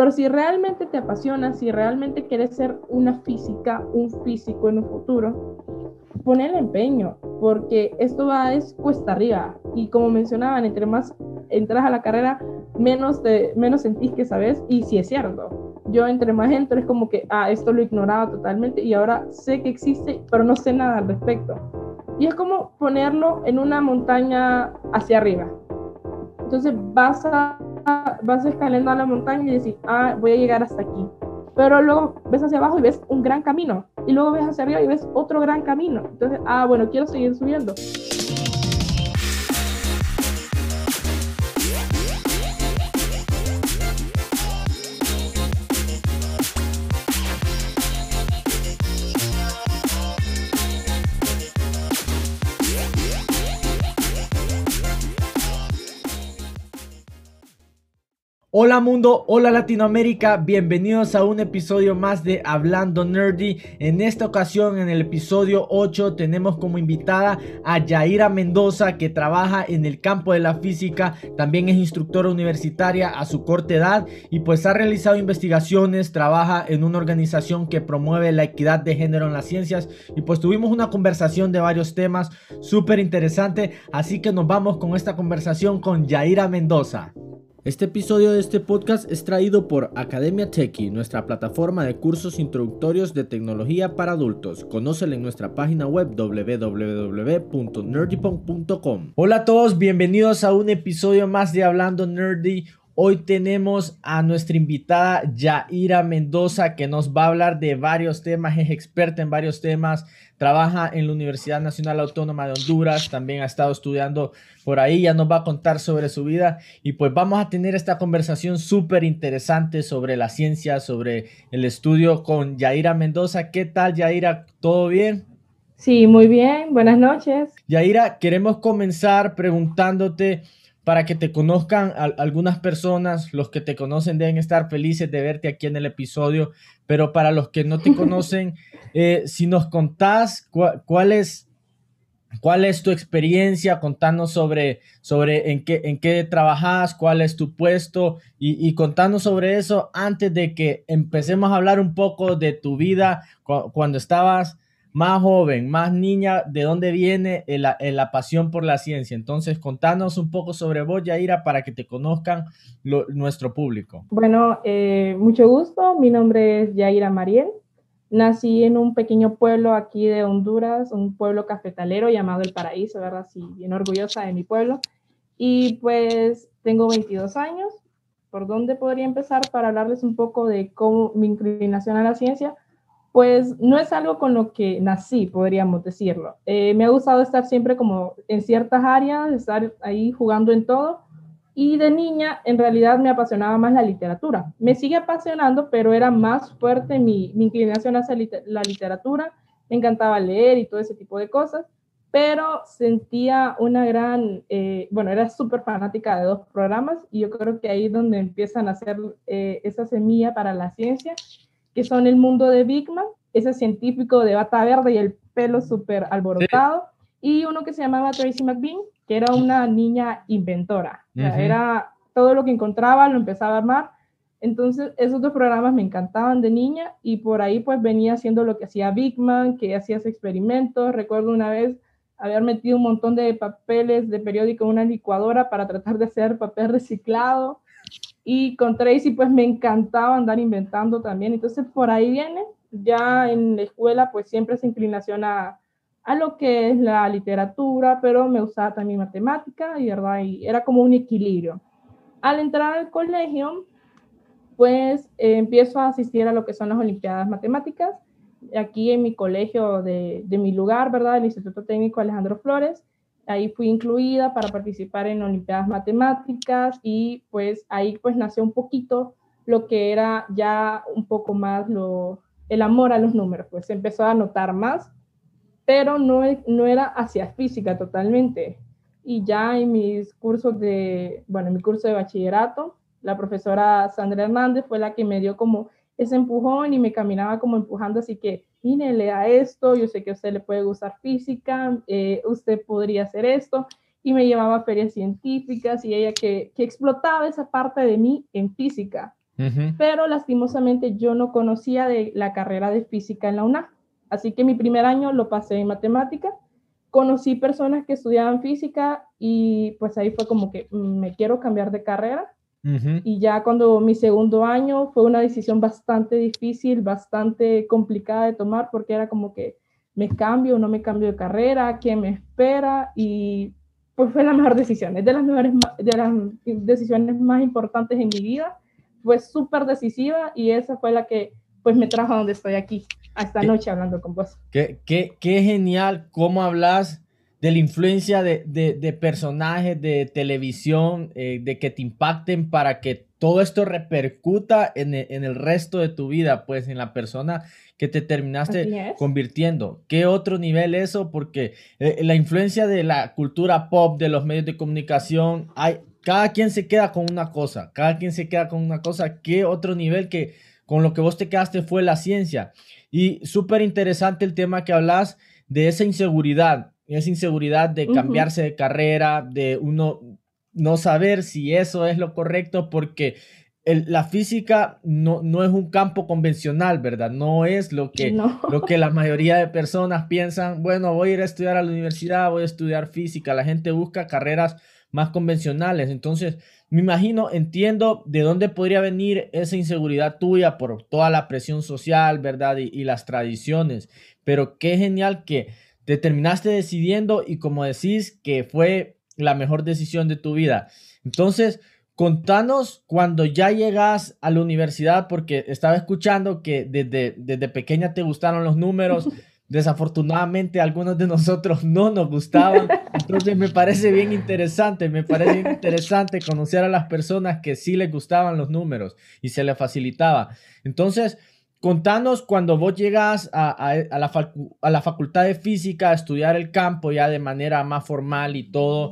Pero si realmente te apasiona, si realmente quieres ser una física, un físico en un futuro, pon el empeño, porque esto va es cuesta arriba. Y como mencionaban, entre más entras a la carrera, menos, de, menos sentís que sabes, y si es cierto. Yo entre más entro es como que, ah, esto lo ignoraba totalmente y ahora sé que existe, pero no sé nada al respecto. Y es como ponerlo en una montaña hacia arriba. Entonces vas a vas escalando a la montaña y decís, ah, voy a llegar hasta aquí. Pero luego ves hacia abajo y ves un gran camino. Y luego ves hacia arriba y ves otro gran camino. Entonces, ah, bueno, quiero seguir subiendo. Hola mundo, hola Latinoamérica, bienvenidos a un episodio más de Hablando Nerdy. En esta ocasión, en el episodio 8, tenemos como invitada a Yaira Mendoza, que trabaja en el campo de la física, también es instructora universitaria a su corta edad y pues ha realizado investigaciones, trabaja en una organización que promueve la equidad de género en las ciencias y pues tuvimos una conversación de varios temas súper interesante, así que nos vamos con esta conversación con Yaira Mendoza. Este episodio de este podcast es traído por Academia Techie, nuestra plataforma de cursos introductorios de tecnología para adultos. Conócela en nuestra página web www.nerdypunk.com. Hola a todos, bienvenidos a un episodio más de Hablando Nerdy. Hoy tenemos a nuestra invitada Yaira Mendoza que nos va a hablar de varios temas, es experta en varios temas, trabaja en la Universidad Nacional Autónoma de Honduras, también ha estado estudiando por ahí, ya nos va a contar sobre su vida y pues vamos a tener esta conversación súper interesante sobre la ciencia, sobre el estudio con Yaira Mendoza. ¿Qué tal Yaira? ¿Todo bien? Sí, muy bien, buenas noches. Yaira, queremos comenzar preguntándote para que te conozcan algunas personas, los que te conocen deben estar felices de verte aquí en el episodio, pero para los que no te conocen, eh, si nos contás cuál, es, cuál es tu experiencia, contanos sobre, sobre en, qué, en qué trabajas, cuál es tu puesto y, y, contanos sobre eso antes de que empecemos a hablar un poco de tu vida cuando estabas más joven, más niña, ¿de dónde viene la pasión por la ciencia? Entonces, contanos un poco sobre vos, Yaira, para que te conozcan nuestro público. Bueno, eh, mucho gusto. Mi nombre es Yaira Mariel. Nací en un pequeño pueblo aquí de Honduras, un pueblo cafetalero llamado El Paraíso, ¿verdad? Sí, bien orgullosa de mi pueblo. Y pues tengo 22 años. ¿Por dónde podría empezar para hablarles un poco de cómo mi inclinación a la ciencia? Pues no es algo con lo que nací, podríamos decirlo. Eh, me ha gustado estar siempre como en ciertas áreas, estar ahí jugando en todo. Y de niña, en realidad me apasionaba más la literatura. Me sigue apasionando, pero era más fuerte mi, inclinación hacia la literatura. Me encantaba leer y todo ese tipo de cosas, pero sentía una gran, eh, bueno, era súper fanática de dos programas y yo creo que ahí es donde empiezan a hacer eh, esa semilla para la ciencia que son El Mundo de Bigman, ese científico de bata verde y el pelo súper alborotado, y uno que se llamaba Tracy McBean, que era una niña inventora. era todo lo que encontraba, lo empezaba a armar. Entonces, esos dos programas me encantaban de niña y por ahí pues venía haciendo lo que hacía Bigman, que hacía experimentos. Recuerdo una vez haber metido un montón de papeles de periódico en una licuadora para tratar de hacer papel reciclado. Y con Tracy pues me encantaba andar inventando también. Entonces por ahí viene, ya en la escuela pues siempre esa inclinación a, a lo que es la literatura, pero me usaba también matemática y, ¿verdad? y era como un equilibrio. Al entrar al colegio, pues empiezo a asistir a lo que son las Olimpiadas Matemáticas, aquí en mi colegio de, de mi lugar, ¿verdad? El Instituto Técnico Alejandro Flores. Ahí fui incluida para participar en Olimpiadas Matemáticas y pues ahí pues nació un poquito lo que era ya un poco más lo, el amor a los números, pues se empezó a notar más, pero no, no era hacia física totalmente. Y ya en mis cursos de, bueno, en mi curso de bachillerato, la profesora Sandra Hernández fue la que me dio como ese empujón y me caminaba como empujando, así que mire, lea esto, yo sé que a usted le puede gustar física, eh, usted podría hacer esto, y me llevaba a ferias científicas y ella que, que explotaba esa parte de mí en física. pero lastimosamente yo no conocía de la carrera de física en la UNAM. Así que mi primer año lo pasé en matemática. Conocí personas que estudiaban física y pues ahí fue como que mm, me quiero cambiar de carrera. Y ya cuando mi segundo año fue una decisión bastante difícil, bastante complicada de tomar porque era como que me cambio o no me cambio de carrera, qué me espera y pues fue la mejor decisión, es de las mejores de las decisiones más importantes en mi vida. Fue súper decisiva y esa fue la que pues me trajo a donde estoy aquí, a esta noche hablando con vos. Qué, qué, qué genial cómo hablas de la influencia de, de, de personajes de televisión, eh, de que te impacten para que todo esto repercuta en el, en el, resto de tu vida, pues en la persona que te terminaste convirtiendo. ¿Qué otro nivel eso? Porque eh, la influencia de la cultura pop, de los medios de comunicación, hay, cada quien se queda con una cosa, cada quien se queda con una cosa. ¿Qué otro nivel que con lo que vos te quedaste fue la ciencia? Y súper interesante el tema que hablas de esa inseguridad esa inseguridad de cambiarse de carrera, de uno no saber si eso es lo correcto, porque la física no, no, es un campo convencional, ¿verdad? No es lo que, lo que la mayoría de personas piensan, bueno, voy a ir a estudiar a la universidad, voy a estudiar física, la gente busca carreras más convencionales, entonces me imagino, entiendo de dónde podría venir esa inseguridad tuya por toda la presión social, ¿verdad? Y, y las tradiciones, pero qué genial que te terminaste decidiendo y como decís que fue la mejor decisión de tu vida. Entonces, contanos cuando ya llegas a la universidad, porque estaba escuchando que desde, desde pequeña te gustaron los números. Desafortunadamente, algunos de nosotros no nos gustaban. Entonces, me parece bien interesante, me parece interesante conocer a las personas que sí les gustaban los números y se les facilitaba. Entonces, Contanos cuando vos llegas a, la facultad de física a estudiar el campo ya de manera más formal y todo.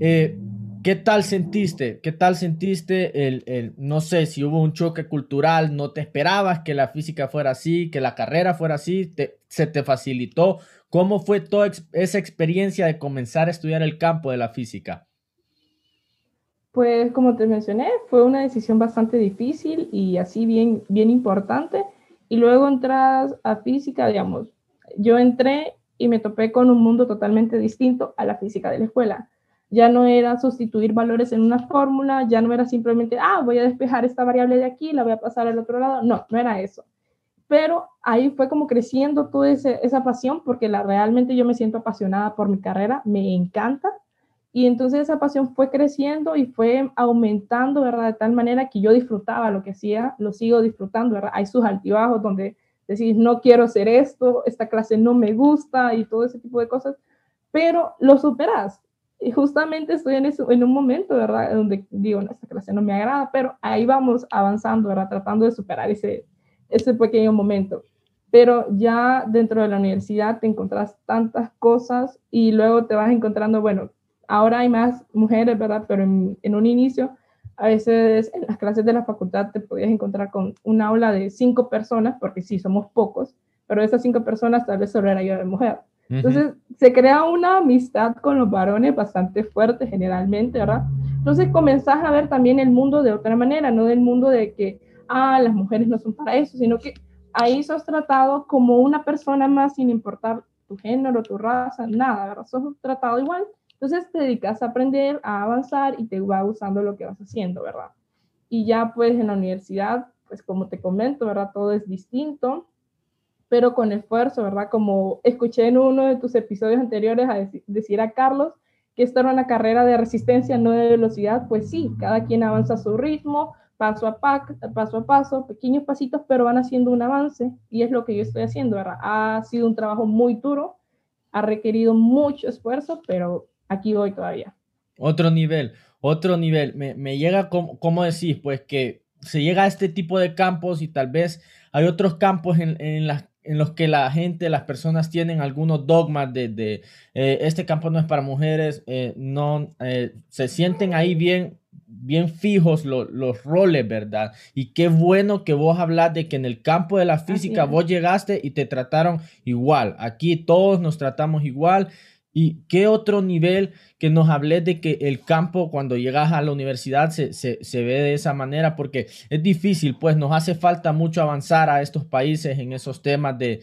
Eh, ¿Qué tal sentiste? ¿Qué tal sentiste el, no sé, si hubo un choque cultural, no te esperabas que la física fuera así, que la carrera fuera así, se te facilitó? ¿Cómo fue toda esa experiencia de comenzar a estudiar el campo de la física? Pues como te mencioné, fue una decisión bastante difícil y así bien, bien importante y luego entras a física, digamos, yo entré y me topé con un mundo totalmente distinto a la física de la escuela. Ya no era sustituir valores en una fórmula, ya no era simplemente, ah, voy a despejar esta variable de aquí, la voy a pasar al otro lado. No, no era eso. Pero ahí fue como creciendo toda esa pasión, porque la, realmente yo me siento apasionada por mi carrera, me encanta y entonces esa pasión fue creciendo y fue aumentando, ¿verdad? De tal manera que yo disfrutaba lo que hacía, lo sigo disfrutando, ¿verdad? Hay sus altibajos donde decís, no quiero hacer esto, esta clase no me gusta y todo ese tipo de cosas, pero lo superas. Y justamente estoy en, eso, en un momento, ¿verdad? Donde digo, esta clase no me agrada, pero ahí vamos avanzando, ¿verdad? Tratando de superar ese, ese pequeño momento. Pero ya dentro de la universidad te encontrás tantas cosas y luego te vas encontrando, bueno, ahora hay más mujeres, ¿verdad? Pero en, un inicio, a veces en las clases de la facultad te podías encontrar con un aula de cinco personas, porque sí, somos pocos, pero esas cinco personas tal vez solo era yo de mujer. Entonces se crea una amistad con los varones bastante fuerte generalmente, ¿verdad? Entonces comenzás a ver también el mundo de otra manera, no del mundo de que, ah, las mujeres no son para eso, sino que ahí sos tratado como una persona más sin importar tu género, tu raza, nada, ¿verdad? Sos tratado igual entonces te dedicas a aprender, a avanzar y te va gustando lo que vas haciendo, ¿verdad? Y ya pues en la universidad, pues como te comento, ¿verdad? Todo es distinto, pero con esfuerzo, ¿verdad? Como escuché en uno de tus episodios anteriores a decir a Carlos que esta era una carrera de resistencia, no de velocidad, pues sí, cada quien avanza a su ritmo, paso a, paso a paso, pequeños pasitos, pero van haciendo un avance y es lo que yo estoy haciendo, ¿verdad? Ha sido un trabajo muy duro, ha requerido mucho esfuerzo, pero aquí voy todavía. Otro nivel, otro nivel. Me, llega, como, como decís, pues que se llega a este tipo de campos y tal vez hay otros campos en, en, en los que la gente, las personas tienen algunos dogmas de, de eh, este campo no es para mujeres, eh, no eh, se sienten ahí bien bien fijos los roles, ¿verdad? Y qué bueno que vos hablas de que en el campo de la física vos llegaste y te trataron igual. Aquí todos nos tratamos igual ¿Y qué otro nivel que nos hables de que el campo cuando llegas a la universidad se, ve de esa manera? Porque es difícil, pues nos hace falta mucho avanzar a estos países en esos temas de,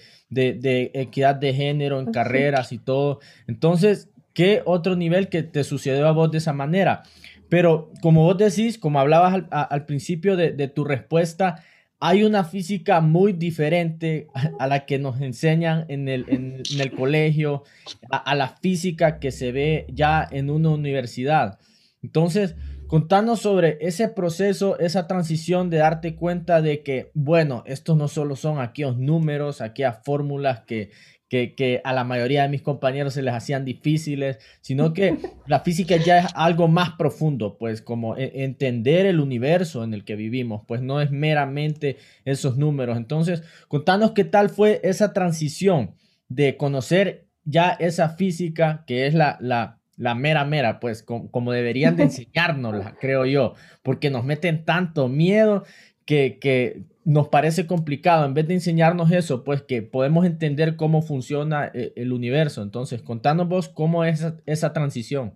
equidad de género en carreras y todo. Entonces, ¿qué otro nivel que te sucedió a vos de esa manera? Pero como vos decís, como hablabas al, principio de, de tu respuesta, hay una física muy diferente a la que nos enseñan en el, en, el colegio, a, la física que se ve ya en una universidad. Entonces, contanos sobre ese proceso, esa transición de darte cuenta de que, bueno, estos no solo son aquellos números, aquellas fórmulas que, que, a la mayoría de mis compañeros se les hacían difíciles, sino que la física ya es algo más profundo, pues como e, entender el universo en el que vivimos, pues no es meramente esos números. Entonces, contanos qué tal fue esa transición de conocer ya esa física que es la, la, la mera mera, pues como, deberían de enseñárnosla, creo yo, porque nos meten tanto miedo que, que nos parece complicado, en vez de enseñarnos eso, pues que podemos entender cómo funciona eh, el universo. Entonces, contanos vos cómo es esa, transición.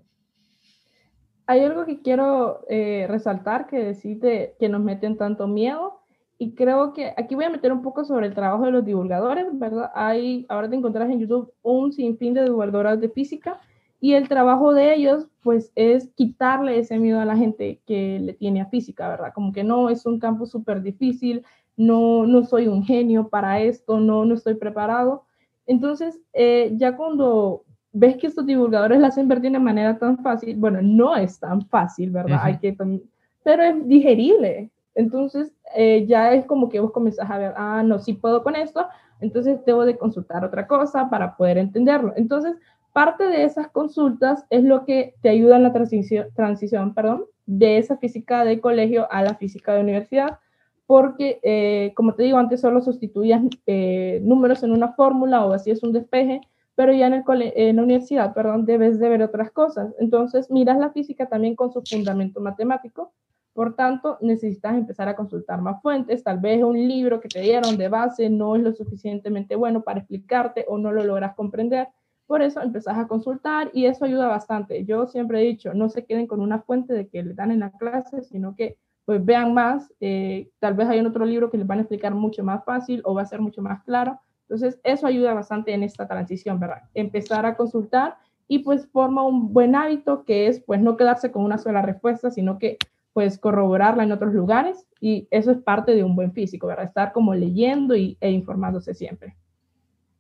Hay algo que quiero eh, resaltar que decís que nos meten tanto miedo y creo que aquí voy a meter un poco sobre el trabajo de los divulgadores, ¿verdad? Hay, ahora te encontrás en YouTube un sinfín de divulgadores de física y el trabajo de ellos, pues, es quitarle ese miedo a la gente que le tiene a física, ¿verdad? Como que no es un campo súper difícil, no, no soy un genio para esto, no, no estoy preparado. Entonces, eh, ya cuando ves que estos divulgadores la hacen ver de una manera tan fácil, bueno, no es tan fácil, ¿verdad? Hay que pero es digerible. Entonces, eh, ya es como que vos comenzás a ver, ah, no, sí puedo con esto, entonces debo de consultar otra cosa para poder entenderlo. Entonces, parte de esas consultas es lo que te ayuda en la transición, transición perdón, de esa física de colegio a la física de universidad porque, eh, como te digo, antes solo sustituías eh, números en una fórmula o así es un despeje, pero ya en, el en la universidad, perdón, debes de ver otras cosas. Entonces, miras la física también con su fundamento matemático, por tanto, necesitas empezar a consultar más fuentes, tal vez un libro que te dieron de base no es lo suficientemente bueno para explicarte o no lo logras comprender. Por eso empezás a consultar y eso ayuda bastante. Yo siempre he dicho, no se queden con una fuente de que le dan en la clase, sino que pues vean más, eh, tal vez hay un otro libro que les van a explicar mucho más fácil o va a ser mucho más claro. Entonces, eso ayuda bastante en esta transición, ¿verdad? Empezar a consultar y pues forma un buen hábito que es pues no quedarse con una sola respuesta, sino que pues corroborarla en otros lugares y eso es parte de un buen físico, ¿verdad? Estar como leyendo y, e informándose siempre.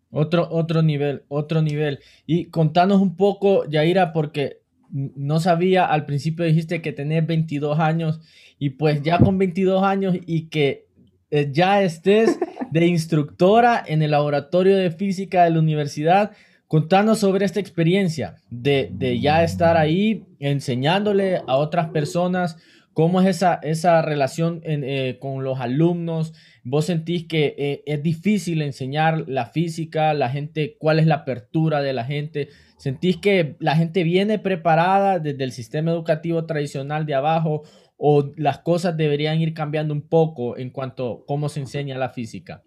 Otro, otro nivel, otro nivel. Y contanos un poco, Yaira, porque no sabía, al principio dijiste que tenés 22 años y pues ya con 22 años y que eh, ya estés de instructora en el laboratorio de física de la universidad, contanos sobre esta experiencia de, ya estar ahí enseñándole a otras personas cómo es esa, esa relación eh, con los alumnos. ¿Vos sentís que eh, es difícil enseñar la física, la gente, cuál es la apertura de la gente? ¿Sentís que la gente viene preparada desde el sistema educativo tradicional de abajo o las cosas deberían ir cambiando un poco en cuanto a cómo se enseña la física?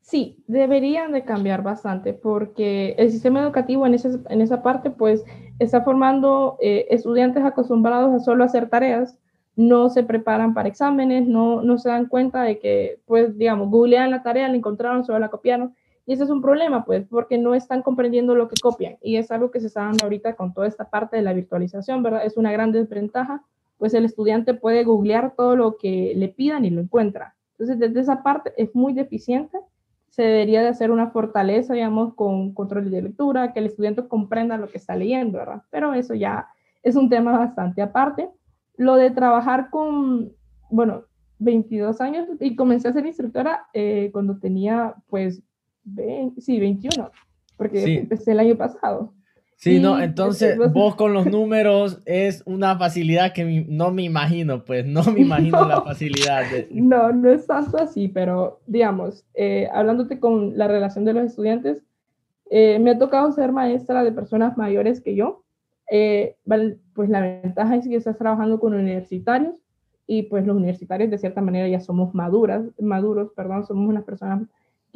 Sí, deberían de cambiar bastante porque el sistema educativo en en esa parte pues está formando eh, estudiantes acostumbrados a solo hacer tareas, no se preparan para exámenes, no, no se dan cuenta de que pues digamos, googlean la tarea, la encontraron, solo la copiaron y ese es un problema, pues, porque no están comprendiendo lo que copian. Y es algo que se está dando ahorita con toda esta parte de la virtualización, ¿verdad? Es una gran desventaja, pues el estudiante puede googlear todo lo que le pidan y lo encuentra. Entonces, desde esa parte es muy deficiente. Se debería de hacer una fortaleza, digamos, con control de lectura, que el estudiante comprenda lo que está leyendo, ¿verdad? Pero eso ya es un tema bastante aparte. Lo de trabajar con, bueno, 22 años y comencé a ser instructora eh, cuando tenía, pues, sí, 21, porque empecé el año pasado. Sí, no, entonces vos con los números es una facilidad que no me imagino, pues no me imagino la facilidad. No, no es tanto así, pero digamos, eh, hablándote con la relación de los estudiantes, eh, me ha tocado ser maestra de personas mayores que yo. Eh, pues la ventaja es que estás trabajando con universitarios y pues los universitarios de cierta manera ya somos maduras, maduros, perdón, somos unas personas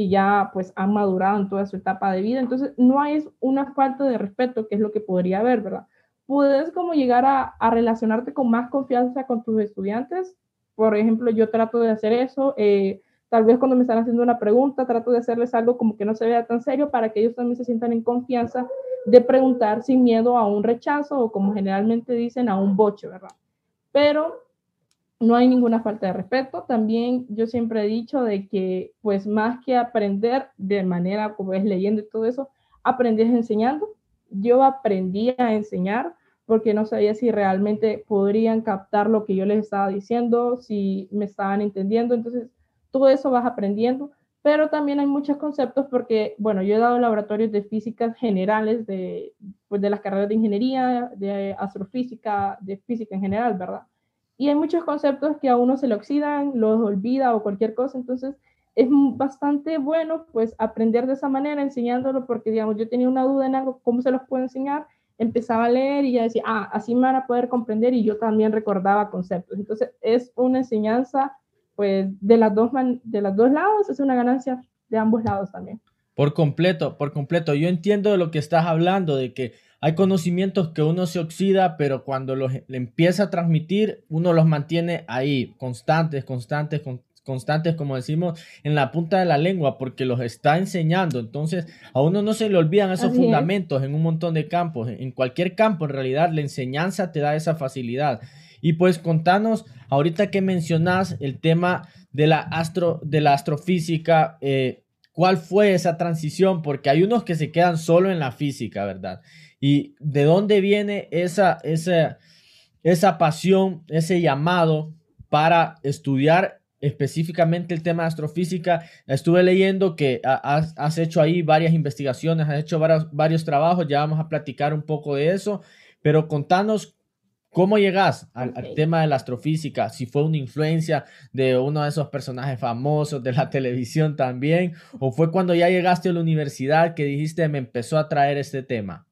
que ya pues han madurado en toda su etapa de vida. Entonces, no hay una falta de respeto, que es lo que podría haber, ¿verdad? Puedes como llegar a, a relacionarte con más confianza con tus estudiantes. Por ejemplo, yo trato de hacer eso. Eh, tal vez cuando me están haciendo una pregunta, trato de hacerles algo como que no se vea tan serio para que ellos también se sientan en confianza de preguntar sin miedo a un rechazo o como generalmente dicen, a un boche, ¿verdad? Pero no hay ninguna falta de respeto. También yo siempre he dicho de que, pues más que aprender de manera como es leyendo y todo eso, aprendes enseñando. Yo aprendí a enseñar porque no sabía si realmente podrían captar lo que yo les estaba diciendo, si me estaban entendiendo. Entonces, todo eso vas aprendiendo, pero también hay muchos conceptos porque, bueno, yo he dado laboratorios de físicas generales de, pues, de las carreras de ingeniería, de astrofísica, de física en general, ¿verdad? Y hay muchos conceptos que a uno se le oxidan, los olvida o cualquier cosa, entonces es bastante bueno pues aprender de esa manera, enseñándolo, porque digamos, yo tenía una duda en algo, ¿cómo se los puedo enseñar? Empezaba a leer y ya decía, ah, así me van a poder comprender y yo también recordaba conceptos. Entonces es una enseñanza pues de las dos, de los dos lados, es una ganancia de ambos lados también. Por completo, por completo. Yo entiendo de lo que estás hablando, de que hay conocimientos que uno se oxida, pero cuando los le empieza a transmitir, uno los mantiene ahí, constantes, constantes, constantes, como decimos, en la punta de la lengua, porque los está enseñando. Entonces, a uno no se le olvidan esos fundamentos en un montón de campos. En cualquier campo, en realidad, la enseñanza te da esa facilidad. Y pues contanos, ahorita que mencionas el tema de la, astro, de la astrofísica, eh, ¿cuál fue esa transición? Porque hay unos que se quedan solo en la física, ¿verdad? ¿Y de dónde viene esa, esa, esa pasión, ese llamado para estudiar específicamente el tema de astrofísica? Estuve leyendo que has, hecho ahí varias investigaciones, has hecho varios, varios trabajos, ya vamos a platicar un poco de eso, pero contanos ¿Cómo llegas al, al, tema de la astrofísica? Si fue una influencia de uno de esos personajes famosos de la televisión también, o fue cuando ya llegaste a la universidad que dijiste me empezó a traer este tema.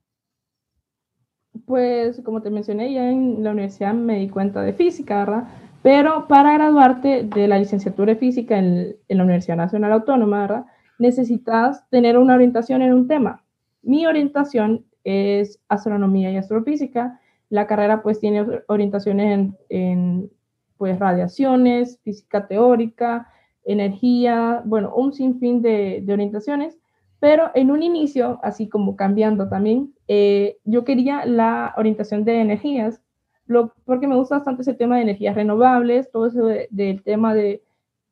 Pues como te mencioné, ya en la universidad me di cuenta de física, ¿verdad? Pero para graduarte de la licenciatura de física en, en la Universidad Nacional Autónoma, ¿verdad? Necesitas tener una orientación en un tema. Mi orientación es astronomía y astrofísica. La carrera pues tiene orientaciones en, en pues radiaciones, física teórica, energía, bueno, un sinfín de, de orientaciones. Pero en un inicio, así como cambiando también, eh, yo quería la orientación de energías, lo, porque me gusta bastante ese tema de energías renovables, todo eso del tema de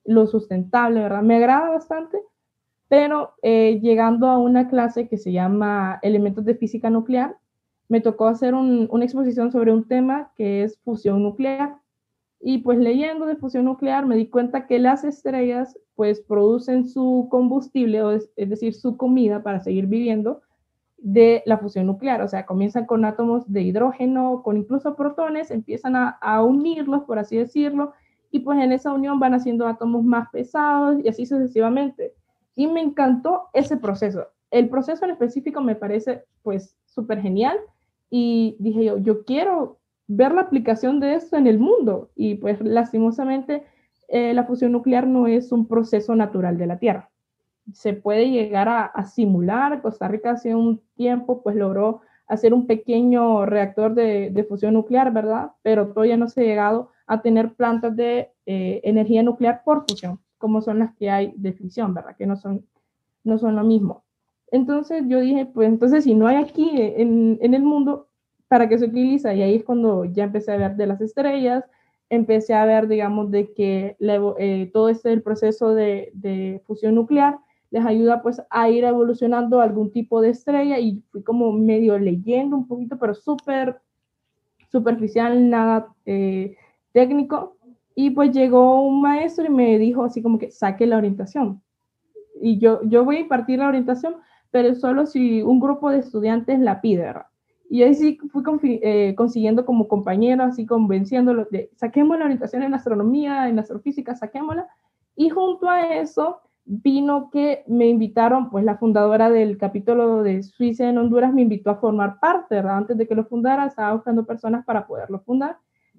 lo sustentable, ¿verdad? Me agrada bastante, pero eh, llegando a una clase que se llama Elementos de Física Nuclear, me tocó hacer una exposición sobre un tema que es fusión nuclear. Y pues leyendo de fusión nuclear me di cuenta que las estrellas pues producen su combustible, o es, decir, su comida para seguir viviendo de la fusión nuclear. O sea, comienzan con átomos de hidrógeno, con incluso protones, empiezan a, a unirlos, por así decirlo, y pues en esa unión van haciendo átomos más pesados y así sucesivamente. Y me encantó ese proceso. El proceso en específico me parece pues súper genial y dije yo, yo quiero ver la aplicación de esto en el mundo. Y pues lastimosamente eh, la fusión nuclear no es un proceso natural de la Tierra. Se puede llegar a, simular. Costa Rica hace un tiempo pues logró hacer un pequeño reactor de, fusión nuclear, ¿verdad? Pero todavía no se ha llegado a tener plantas de eh, energía nuclear por fusión, como son las que hay de fisión, ¿verdad? Que no son, no son lo mismo. Entonces yo dije, pues entonces si no hay aquí en, en el mundo, ¿para qué se utiliza? Y ahí es cuando ya empecé a ver de las estrellas, empecé a ver, digamos, de que eh, todo este el proceso de, de, fusión nuclear les ayuda pues a ir evolucionando algún tipo de estrella y fui como medio leyendo un poquito, pero súper superficial, nada eh, técnico. Y pues llegó un maestro y me dijo así como que saque la orientación. Y yo, yo voy a impartir la orientación, pero solo si un grupo de estudiantes la pide, ¿verdad? Y ahí sí fui eh, consiguiendo como compañero, así convenciéndolos de saquemos la orientación en astronomía, en astrofísica, saquémosla. Y junto a eso vino que me invitaron, pues la fundadora del capítulo de Suiza en Honduras me invitó a formar parte, ¿verdad? Antes de que lo fundara, estaba buscando personas para poderlo fundar.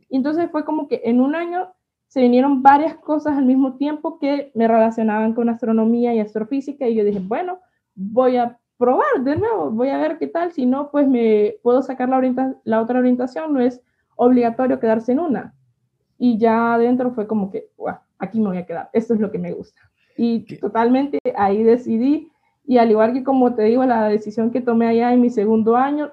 Y entonces fue como que en un año se vinieron varias cosas al mismo tiempo que me relacionaban con astronomía y astrofísica y yo dije, bueno, voy a probar de nuevo, voy a ver qué tal, si no, pues me puedo sacar la, la otra orientación, no es obligatorio quedarse en una. Y ya adentro fue como que, aquí me voy a quedar, esto es lo que me gusta. Y totalmente ahí decidí, y al igual que como te digo, la decisión que tomé allá en mi segundo año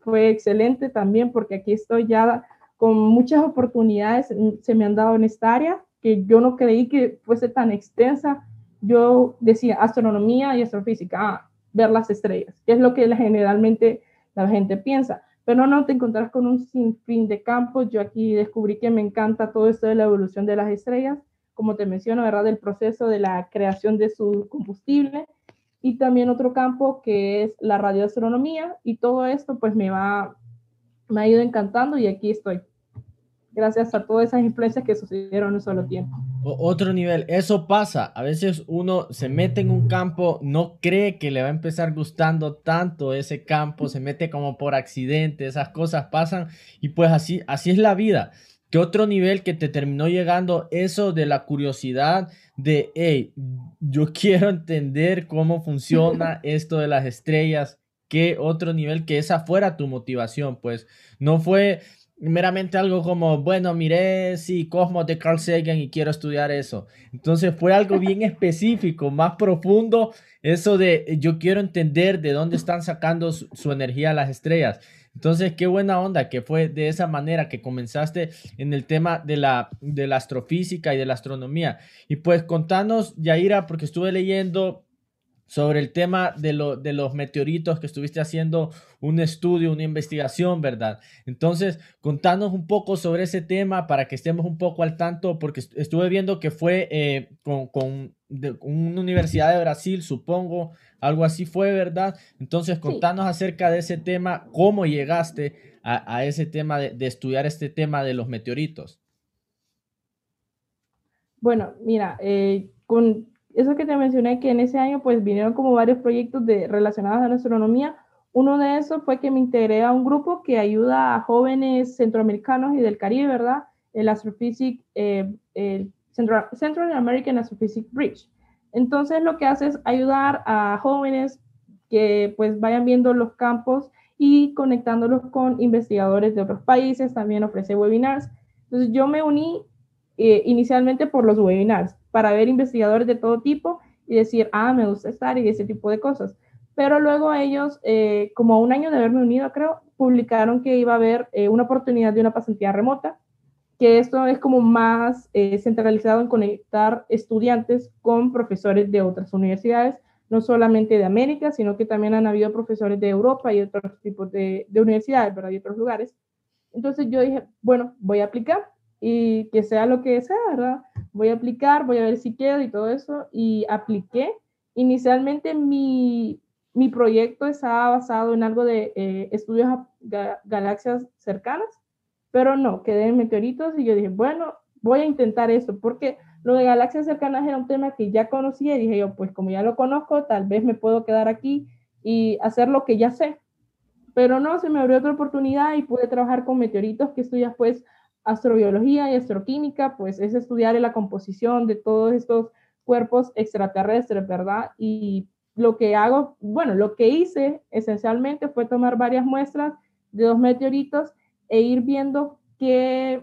fue excelente también, porque aquí estoy ya con muchas oportunidades, se me han dado en esta área, que yo no creí que fuese tan extensa. Yo decía astronomía y astrofísica, ah, ver las estrellas, que es lo que generalmente la gente piensa. Pero no te encontrás con un sinfín de campos. Yo aquí descubrí que me encanta todo esto de la evolución de las estrellas, como te menciono, ¿verdad? Del proceso de la creación de su combustible. Y también otro campo que es la radioastronomía. Y todo esto pues me va, me ha ido encantando y aquí estoy gracias a todas esas influencias que sucedieron en un solo tiempo. otro nivel, eso pasa. A veces uno se mete en un campo, no cree que le va a empezar gustando tanto ese campo, se mete como por accidente, esas cosas pasan y pues así, así es la vida. ¿Qué otro nivel que te terminó llegando eso de la curiosidad de, hey, yo quiero entender cómo funciona esto de las estrellas? ¿Qué otro nivel que esa fuera tu motivación? Pues no fue meramente algo como, bueno, miré si Cosmos de Carl Sagan y quiero estudiar eso. Entonces fue algo bien específico, más profundo, eso de yo quiero entender de dónde están sacando su, energía las estrellas. Entonces, qué buena onda que fue de esa manera que comenzaste en el tema de la, de la astrofísica y de la astronomía. Y pues contanos, Yaira, porque estuve leyendo sobre el tema de, de los meteoritos que estuviste haciendo un estudio, una investigación, ¿verdad? Entonces, contanos un poco sobre ese tema para que estemos un poco al tanto, porque estuve viendo que fue eh, con, una universidad de Brasil, supongo, algo así fue, ¿verdad? Entonces, contanos acerca de ese tema, cómo llegaste a, ese tema de, estudiar este tema de los meteoritos. Bueno, mira, eh, con eso que te mencioné, que en ese año pues vinieron como varios proyectos de, relacionados a la astronomía. Uno de esos fue que me integré a un grupo que ayuda a jóvenes centroamericanos y del Caribe, ¿verdad? El Astrophysics, eh, el Central, Central American Astrophysics Bridge. Entonces lo que hace es ayudar a jóvenes que pues vayan viendo los campos y conectándolos con investigadores de otros países, también ofrece webinars. Entonces yo me uní eh, inicialmente por los webinars, para ver investigadores de todo tipo y decir, ah, me gusta estar y ese tipo de cosas. Pero luego ellos, eh, como un año de haberme unido, creo, publicaron que iba a haber eh, una oportunidad de una pasantía remota, que esto es como más eh, centralizado en conectar estudiantes con profesores de otras universidades, no solamente de América, sino que también han habido profesores de Europa y otros tipos de, de universidades, ¿verdad? Y otros lugares. Entonces yo dije, bueno, voy a aplicar y que sea lo que sea, ¿verdad? Voy a aplicar, voy a ver si quedo y todo eso. Y apliqué. Inicialmente mi, mi proyecto estaba basado en algo de eh, estudios a galaxias cercanas, pero no, quedé en meteoritos y yo dije, bueno, voy a intentar eso, porque lo de galaxias cercanas era un tema que ya conocía y dije yo, pues como ya lo conozco, tal vez me puedo quedar aquí y hacer lo que ya sé. Pero no, se me abrió otra oportunidad y pude trabajar con meteoritos, que esto ya pues astrobiología y astroquímica, pues es estudiar la composición de todos estos cuerpos extraterrestres, ¿verdad? Y lo que hago, bueno, lo que hice esencialmente fue tomar varias muestras de dos meteoritos e ir viendo qué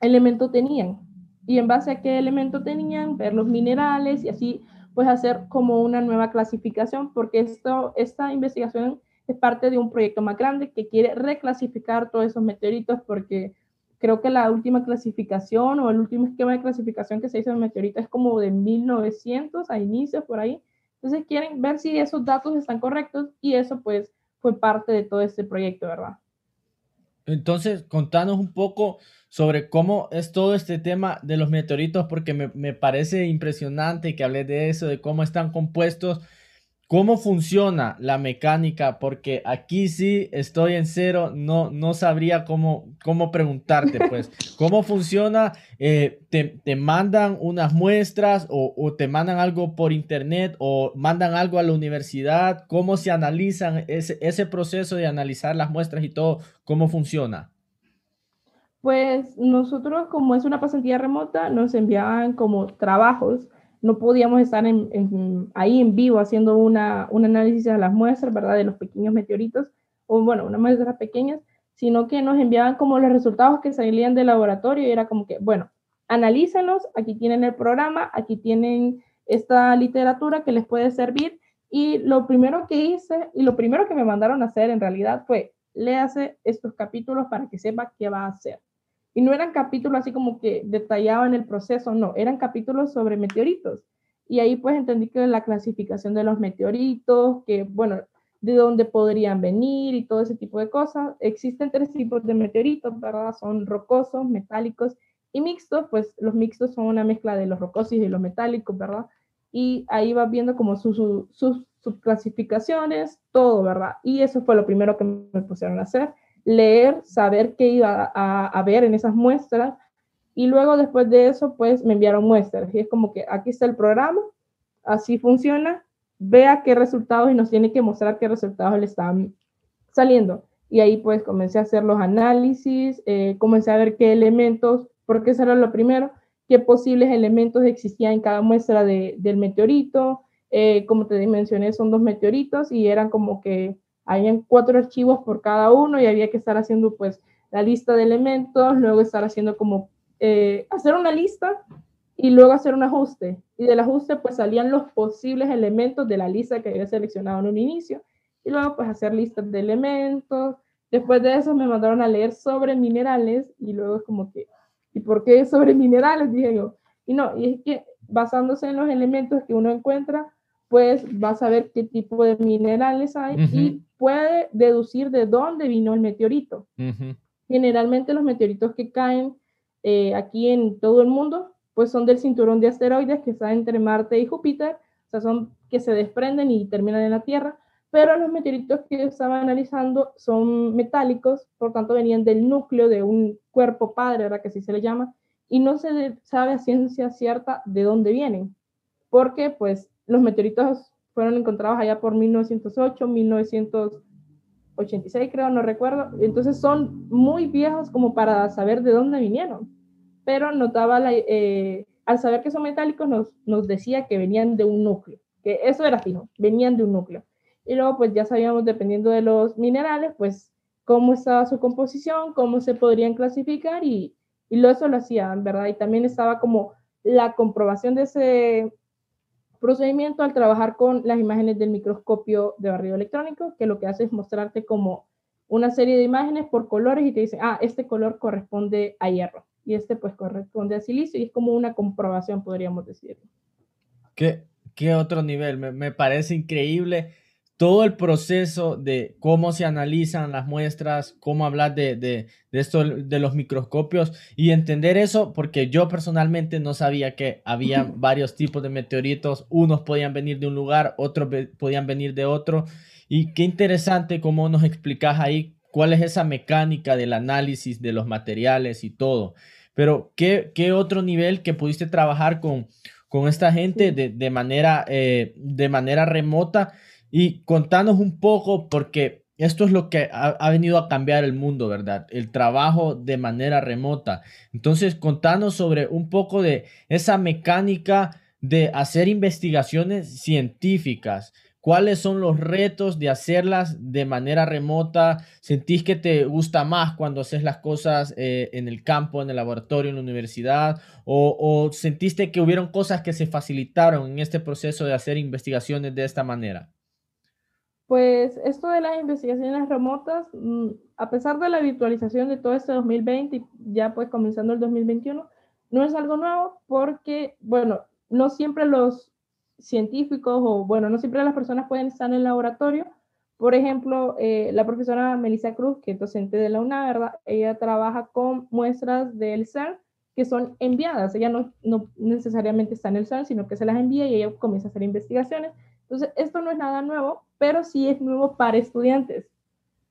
elemento tenían. Y en base a qué elemento tenían, ver los minerales y así, pues hacer como una nueva clasificación, porque esto, esta investigación es parte de un proyecto más grande que quiere reclasificar todos esos meteoritos porque creo que la última clasificación o el último esquema de clasificación que se hizo en meteorito es como de 1900 a inicios por ahí. Entonces quieren ver si esos datos están correctos y eso pues fue parte de todo este proyecto, ¿verdad? Entonces, contanos un poco sobre cómo es todo este tema de los meteoritos, porque me, me parece impresionante que hablé de eso, de cómo están compuestos ¿Cómo funciona la mecánica? Porque aquí sí estoy en cero, no, no sabría cómo, cómo preguntarte, pues, ¿cómo funciona? Eh, te, mandan unas muestras o, te mandan algo por internet o mandan algo a la universidad? ¿Cómo se analizan ese, ese proceso de analizar las muestras y todo? ¿Cómo funciona? Pues nosotros, como es una pasantía remota, nos enviaban como trabajos. No podíamos estar ahí en vivo haciendo un análisis de las muestras, ¿verdad? De los pequeños meteoritos, o bueno, unas muestras pequeñas, sino que nos enviaban como los resultados que salían del laboratorio y era como que, bueno, analícenlos, aquí tienen el programa, aquí tienen esta literatura que les puede servir. Y lo primero que hice y lo primero que me mandaron a hacer en realidad fue, léase estos capítulos para que sepa qué va a hacer. Y no eran capítulos así como que detallaban el proceso, no, eran capítulos sobre meteoritos. Y ahí pues entendí que la clasificación de los meteoritos, que bueno, de dónde podrían venir y todo ese tipo de cosas. Existen tres tipos de meteoritos, ¿verdad? Son rocosos, metálicos y mixtos, pues los mixtos son una mezcla de los rocosos y los metálicos, ¿verdad? Y ahí vas viendo como sus, sus, clasificaciones, todo, ¿verdad? Y eso fue lo primero que me pusieron a hacer, leer, saber qué iba a, a ver en esas muestras. Y luego después de eso, pues me enviaron muestras. Y es como que aquí está el programa, así funciona, vea qué resultados y nos tiene que mostrar qué resultados le están saliendo. Y ahí pues comencé a hacer los análisis, eh, comencé a ver qué elementos, porque eso era lo primero, qué posibles elementos existían en cada muestra del meteorito. Eh, como te mencioné, son dos meteoritos y eran como que habían cuatro archivos por cada uno y había que estar haciendo pues la lista de elementos, luego estar haciendo como, eh, hacer una lista y luego hacer un ajuste. Y del ajuste pues salían los posibles elementos de la lista que había seleccionado en un inicio. Y luego pues hacer listas de elementos. Después de eso me mandaron a leer sobre minerales y luego es como que, ¿y por qué sobre minerales? Dije yo. Y no, y es que basándose en los elementos que uno encuentra, pues vas a ver qué tipo de minerales hay y puede deducir de dónde vino el meteorito. Generalmente los meteoritos que caen eh, aquí en todo el mundo pues son del cinturón de asteroides que está entre Marte y Júpiter, o sea, son que se desprenden y terminan en la Tierra, pero los meteoritos que estaba analizando son metálicos, por tanto venían del núcleo de un cuerpo padre, ¿verdad? Que así se le llama, y no se sabe a ciencia cierta de dónde vienen, porque pues los meteoritos fueron encontrados allá por 1908, 1986 creo, no recuerdo, entonces son muy viejos como para saber de dónde vinieron pero notaba, la, eh, al saber que son metálicos, nos, nos decía que venían de un núcleo, que eso era fijo, venían de un núcleo. Y luego, pues ya sabíamos, dependiendo de los minerales, pues cómo estaba su composición, cómo se podrían clasificar y, y eso lo hacían, ¿verdad? Y también estaba como la comprobación de ese procedimiento al trabajar con las imágenes del microscopio de barrido electrónico, que lo que hace es mostrarte como una serie de imágenes por colores y te dice, ah, este color corresponde a hierro y este pues corresponde a silicio y es como una comprobación, podríamos decir. ¿Qué, qué otro nivel? Me, me, parece increíble todo el proceso de cómo se analizan las muestras, cómo hablar de, de, de, esto de los microscopios y entender eso, porque yo personalmente no sabía que había varios tipos de meteoritos, unos podían venir de un lugar, otros podían venir de otro. Y qué interesante cómo nos explicas ahí cuál es esa mecánica del análisis de los materiales y todo. Pero, ¿qué, qué otro nivel que pudiste trabajar con, con esta gente de, de manera, eh, de manera remota? Y contanos un poco, porque esto es lo que ha, ha, venido a cambiar el mundo, ¿verdad? El trabajo de manera remota. Entonces, contanos sobre un poco de esa mecánica de hacer investigaciones científicas ¿Cuáles son los retos de hacerlas de manera remota? ¿Sentís que te gusta más cuando haces las cosas eh, en el campo, en el laboratorio, en la universidad? ¿O, ¿O, sentiste que hubieron cosas que se facilitaron en este proceso de hacer investigaciones de esta manera? Pues esto de las investigaciones remotas, mm, a pesar de la virtualización de todo este 2020 y ya pues comenzando el 2021, no es algo nuevo porque, bueno, no siempre los científicos o, bueno, no siempre las personas pueden estar en el laboratorio. Por ejemplo, eh, la profesora Melissa Cruz, que es docente de la UNA, ¿verdad? Ella trabaja con muestras del CERN que son enviadas. Ella no, no necesariamente está en el CERN, sino que se las envía y ella comienza a hacer investigaciones. Entonces, esto no es nada nuevo, pero sí es nuevo para estudiantes,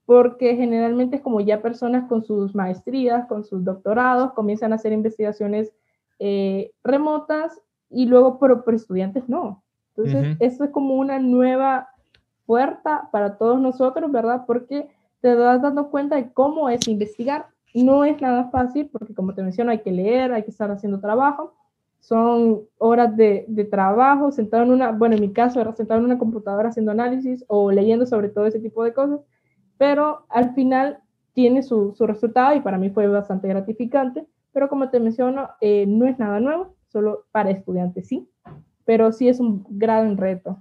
porque generalmente es como ya personas con sus maestrías, con sus doctorados, comienzan a hacer investigaciones eh, remotas y luego, pero, pero estudiantes no. Entonces, eso es como una nueva puerta para todos nosotros, ¿verdad? Porque te das dando cuenta de cómo es investigar no es nada fácil porque como te menciono hay que leer, hay que estar haciendo trabajo, son horas de, de trabajo sentado en una, bueno en mi caso era sentado en una computadora haciendo análisis o leyendo sobre todo ese tipo de cosas, pero al final tiene su, su resultado y para mí fue bastante gratificante, pero como te menciono, eh, no es nada nuevo, solo para estudiantes sí, pero sí es un gran reto.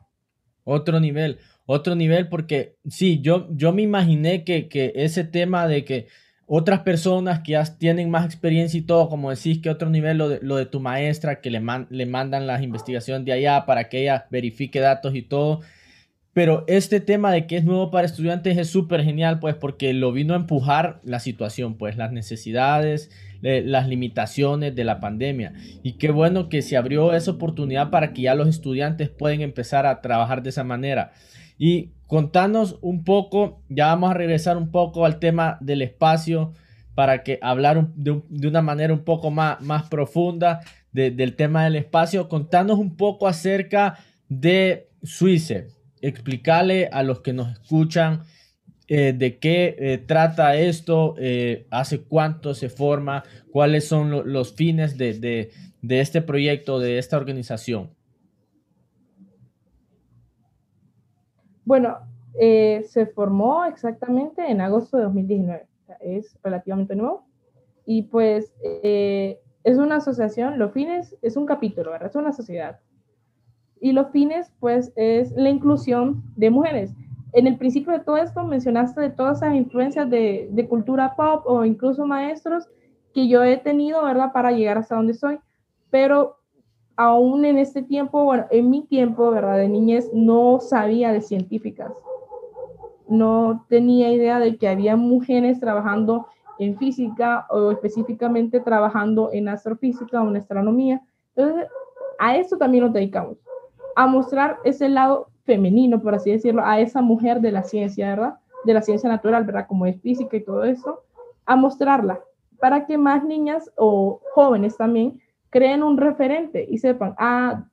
Otro nivel, otro nivel porque sí, yo, yo me imaginé que, que ese tema de que otras personas que ya tienen más experiencia y todo, como decís que otro nivel lo de, tu maestra, que le, le mandan las investigaciones de allá para que ella verifique datos y todo. Pero este tema de que es nuevo para estudiantes es súper genial, pues porque lo vino a empujar la situación, pues las necesidades, las limitaciones de la pandemia. Y qué bueno que se abrió esa oportunidad para que ya los estudiantes pueden empezar a trabajar de esa manera. Y contanos un poco, ya vamos a regresar un poco al tema del espacio para que hablar de, una manera un poco más, más profunda del tema del espacio. Contanos un poco acerca de Suiza. Explicarle a los que nos escuchan eh, de qué eh, trata esto, eh, hace cuánto se forma, cuáles son los fines de, de este proyecto, de esta organización. Bueno, eh, se formó exactamente en agosto de 2019, es relativamente nuevo. Y pues eh, es una asociación, los fines es un capítulo, ¿verdad? Es una sociedad. Y los fines, pues, es la inclusión de mujeres. En el principio de todo esto mencionaste de todas esas influencias de, de cultura pop o incluso maestros que yo he tenido, ¿verdad? Para llegar hasta donde soy. Pero aún en este tiempo, bueno, en mi tiempo, ¿verdad? De niñez no sabía de científicas. No tenía idea de que había mujeres trabajando en física o específicamente trabajando en astrofísica o en astronomía. Entonces, a eso también nos dedicamos, a mostrar ese lado femenino, por así decirlo, a esa mujer de la ciencia, ¿verdad? De la ciencia natural, ¿verdad? Como es física y todo eso, a mostrarla para que más niñas o jóvenes también creen un referente y sepan, ah,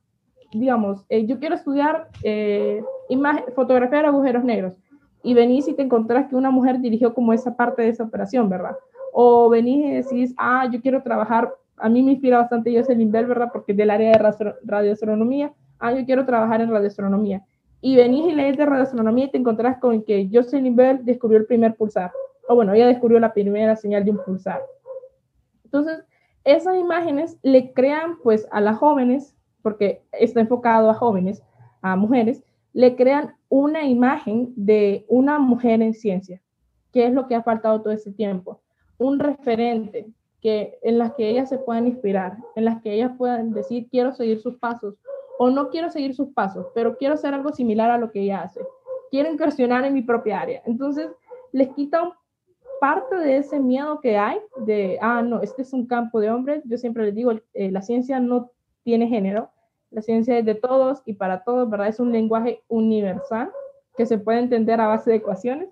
digamos, eh, yo quiero estudiar eh, de agujeros negros y venís y te encontrás que una mujer dirigió como esa parte de esa operación, ¿verdad? O venís y decís, ah, yo quiero trabajar, a mí me inspira bastante Jocelyn Bell, ¿verdad? Porque es del área de radioastronomía, ah, yo quiero trabajar en radioastronomía. Y venís y lees de radioastronomía y te encontrás con que Jocelyn Bell descubrió el primer pulsar. O bueno, ella descubrió la primera señal de un pulsar. Entonces, esas imágenes le crean pues a las jóvenes, porque está enfocado a jóvenes, a mujeres, le crean una imagen de una mujer en ciencia, que es lo que ha faltado todo ese tiempo, un referente que en las que ellas se puedan inspirar, en las que ellas puedan decir quiero seguir sus pasos o no quiero seguir sus pasos, pero quiero hacer algo similar a lo que ella hace. Quiero incursionar en mi propia área. Entonces, les quita un parte de ese miedo que hay de, ah, no, este es un campo de hombres, yo siempre les digo, eh, la ciencia no tiene género, la ciencia es de todos y para todos, ¿verdad? Es un lenguaje universal que se puede entender a base de ecuaciones.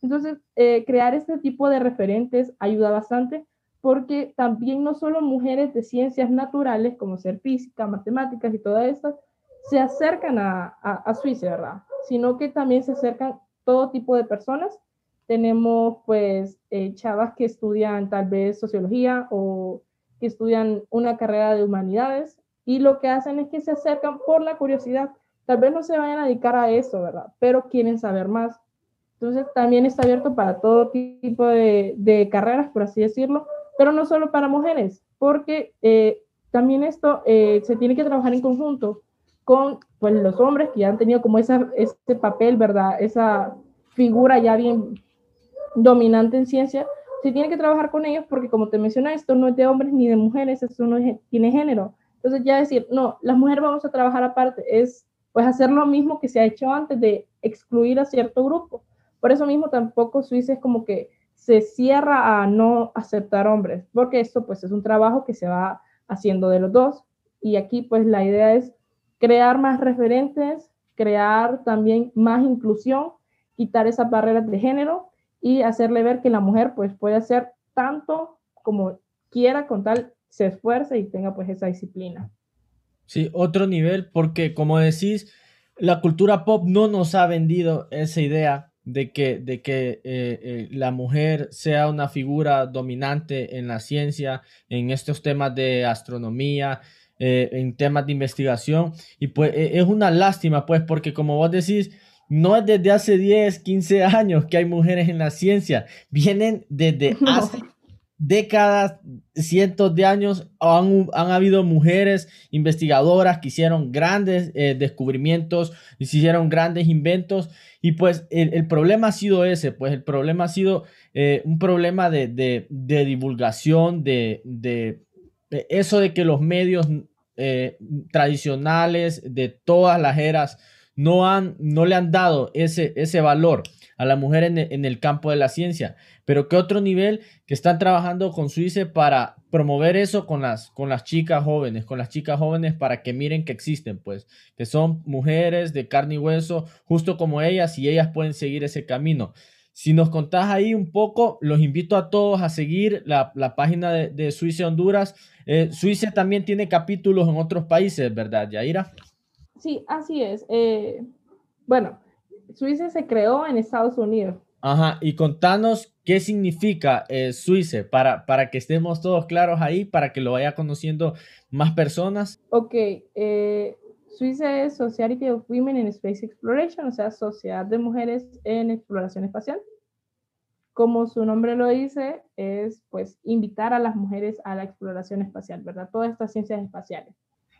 Entonces, eh, crear este tipo de referentes ayuda bastante porque también no solo mujeres de ciencias naturales como ser física, matemáticas y todas estas, se acercan a, a, a Suiza, ¿verdad? Sino que también se acercan todo tipo de personas tenemos pues eh, chavas que estudian tal vez sociología o que estudian una carrera de humanidades y lo que hacen es que se acercan por la curiosidad. Tal vez no se vayan a dedicar a eso, ¿verdad? Pero quieren saber más. Entonces también está abierto para todo tipo de, carreras, por así decirlo, pero no solo para mujeres, porque eh, también esto eh, se tiene que trabajar en conjunto con pues, los hombres que ya han tenido como esa, ese papel, ¿verdad? Esa figura ya bien dominante en ciencia, se tiene que trabajar con ellos porque, como te mencioné, esto no es de hombres ni de mujeres, esto no tiene género. Entonces ya decir, no, las mujeres vamos a trabajar aparte, es pues hacer lo mismo que se ha hecho antes de excluir a cierto grupo. Por eso mismo tampoco Suiza es como que se cierra a no aceptar hombres, porque esto pues es un trabajo que se va haciendo de los dos. Y aquí pues la idea es crear más referentes, crear también más inclusión, quitar esas barreras de género y hacerle ver que la mujer pues puede hacer tanto como quiera con tal se esfuerce y tenga pues esa disciplina. Sí, otro nivel porque como decís, la cultura pop no nos ha vendido esa idea de que, de que eh, eh, la mujer sea una figura dominante en la ciencia, en estos temas de astronomía, eh, en temas de investigación. Y pues e, es una lástima, pues, porque como vos decís, no es desde hace 10, 15 años que hay mujeres en la ciencia, vienen desde hace décadas, cientos de años, han, han habido mujeres investigadoras que hicieron grandes descubrimientos, hicieron grandes inventos. Y pues el, problema ha sido ese, pues el problema ha sido eh, un problema de, divulgación, de, eso de que los medios eh, tradicionales de todas las eras no, han, no le han dado ese, ese valor a la mujer en, en, el campo de la ciencia. Pero ¿qué otro nivel que están trabajando con Suiza para promover eso con las, con las chicas jóvenes, con las chicas jóvenes para que miren que existen, pues, que son mujeres de carne y hueso, justo como ellas, y ellas pueden seguir ese camino. Si nos contás ahí un poco, los invito a todos a seguir la, página de, Suiza Honduras. Eh, Suiza también tiene capítulos en otros países, ¿verdad, Yaira? Sí, así es. Eh, bueno, Suiza se creó en Estados Unidos, Ajá, y contanos qué significa eh, Suiza para, para que estemos todos claros ahí, para que lo vaya conociendo más personas. Ok, eh, Suiza es Society of Women in Space Exploration, o sea, Sociedad de Mujeres en Exploración Espacial. Como su nombre lo dice, es pues invitar a las mujeres a la exploración espacial, ¿verdad? Todas estas ciencias espaciales.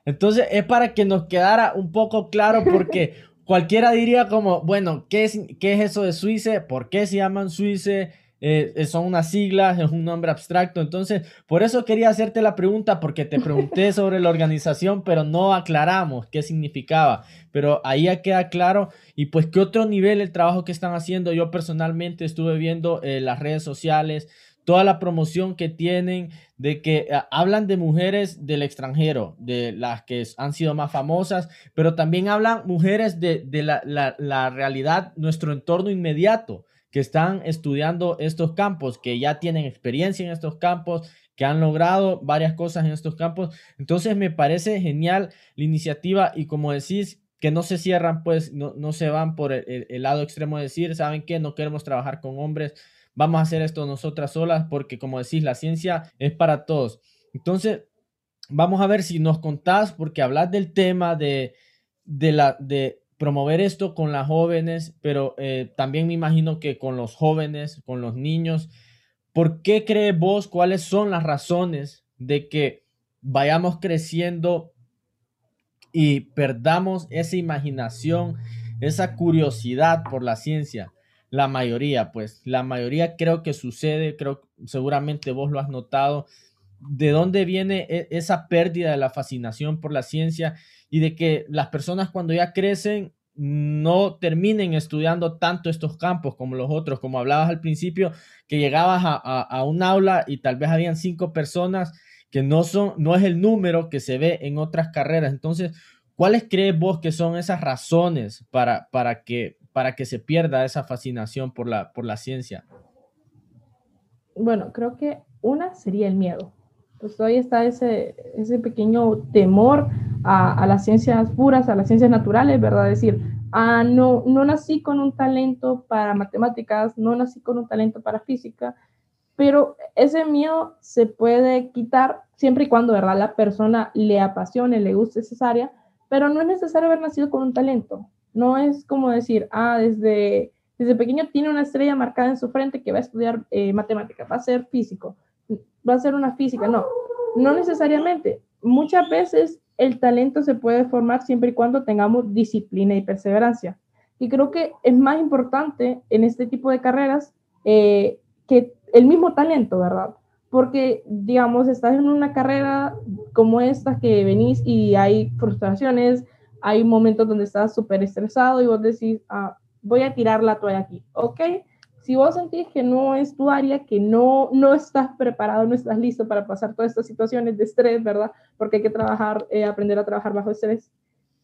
Entonces, es para que nos quedara un poco claro porque cualquiera diría como, bueno, ¿qué es, qué es eso de Suiza? ¿Por qué se llaman Suiza? Eh, eh, son unas siglas, es un nombre abstracto. Entonces, por eso quería hacerte la pregunta, porque te pregunté sobre la organización, pero no aclaramos qué significaba. Pero ahí ya queda claro. Y pues, ¿qué otro nivel el trabajo que están haciendo? Yo personalmente estuve viendo eh, las redes sociales, toda la promoción que tienen, de que eh, hablan de mujeres del extranjero, de las que han sido más famosas, pero también hablan mujeres de, la, realidad, nuestro entorno inmediato, que están estudiando estos campos, que ya tienen experiencia en estos campos, que han logrado varias cosas en estos campos. Entonces me parece genial la iniciativa y como decís, que no se cierran, pues no, no se van por el, el lado extremo de decir, ¿saben qué? No queremos trabajar con hombres vamos a hacer esto nosotras solas porque como decís, la ciencia es para todos. Entonces, vamos a ver si nos contás, porque hablas del tema de, de, la, de promover esto con las jóvenes, pero eh, también me imagino que con los jóvenes, con los niños. ¿Por qué crees vos cuáles son las razones de que vayamos creciendo y perdamos esa imaginación, esa curiosidad por la ciencia? La mayoría, pues la mayoría creo que sucede, creo seguramente vos lo has notado, de dónde viene e, esa pérdida de la fascinación por la ciencia y de que las personas cuando ya crecen no terminen estudiando tanto estos campos como los otros, como hablabas al principio, que llegabas a, un aula y tal vez habían cinco personas que no son, no es el número que se ve en otras carreras. Entonces, ¿cuáles crees vos que son esas razones para, para que para que se pierda esa fascinación por la, por la ciencia? Bueno, creo que una sería el miedo. Pues todavía está ese, ese pequeño temor a, las ciencias puras, a las ciencias naturales, ¿verdad? Decir, ah, no, no nací con un talento para matemáticas, no nací con un talento para física, pero ese miedo se puede quitar siempre y cuando, ¿verdad? La persona le apasione, le guste esa área, pero no es necesario haber nacido con un talento. No es como decir, ah, desde, desde pequeño tiene una estrella marcada en su frente que va a estudiar eh, matemática, va a ser físico, va a ser una física. No, no necesariamente. Muchas veces el talento se puede formar siempre y cuando tengamos disciplina y perseverancia. Y creo que es más importante en este tipo de carreras eh, que el mismo talento, ¿verdad? Porque, digamos, estás en una carrera como esta que venís y hay frustraciones, hay momentos donde estás súper estresado y vos decís, ah, voy a tirar la toalla aquí, ¿ok? Si vos sentís que no es tu área, que no, no estás preparado, no estás listo para pasar todas estas situaciones de estrés, ¿verdad? Porque hay que trabajar, eh, aprender a trabajar bajo estrés.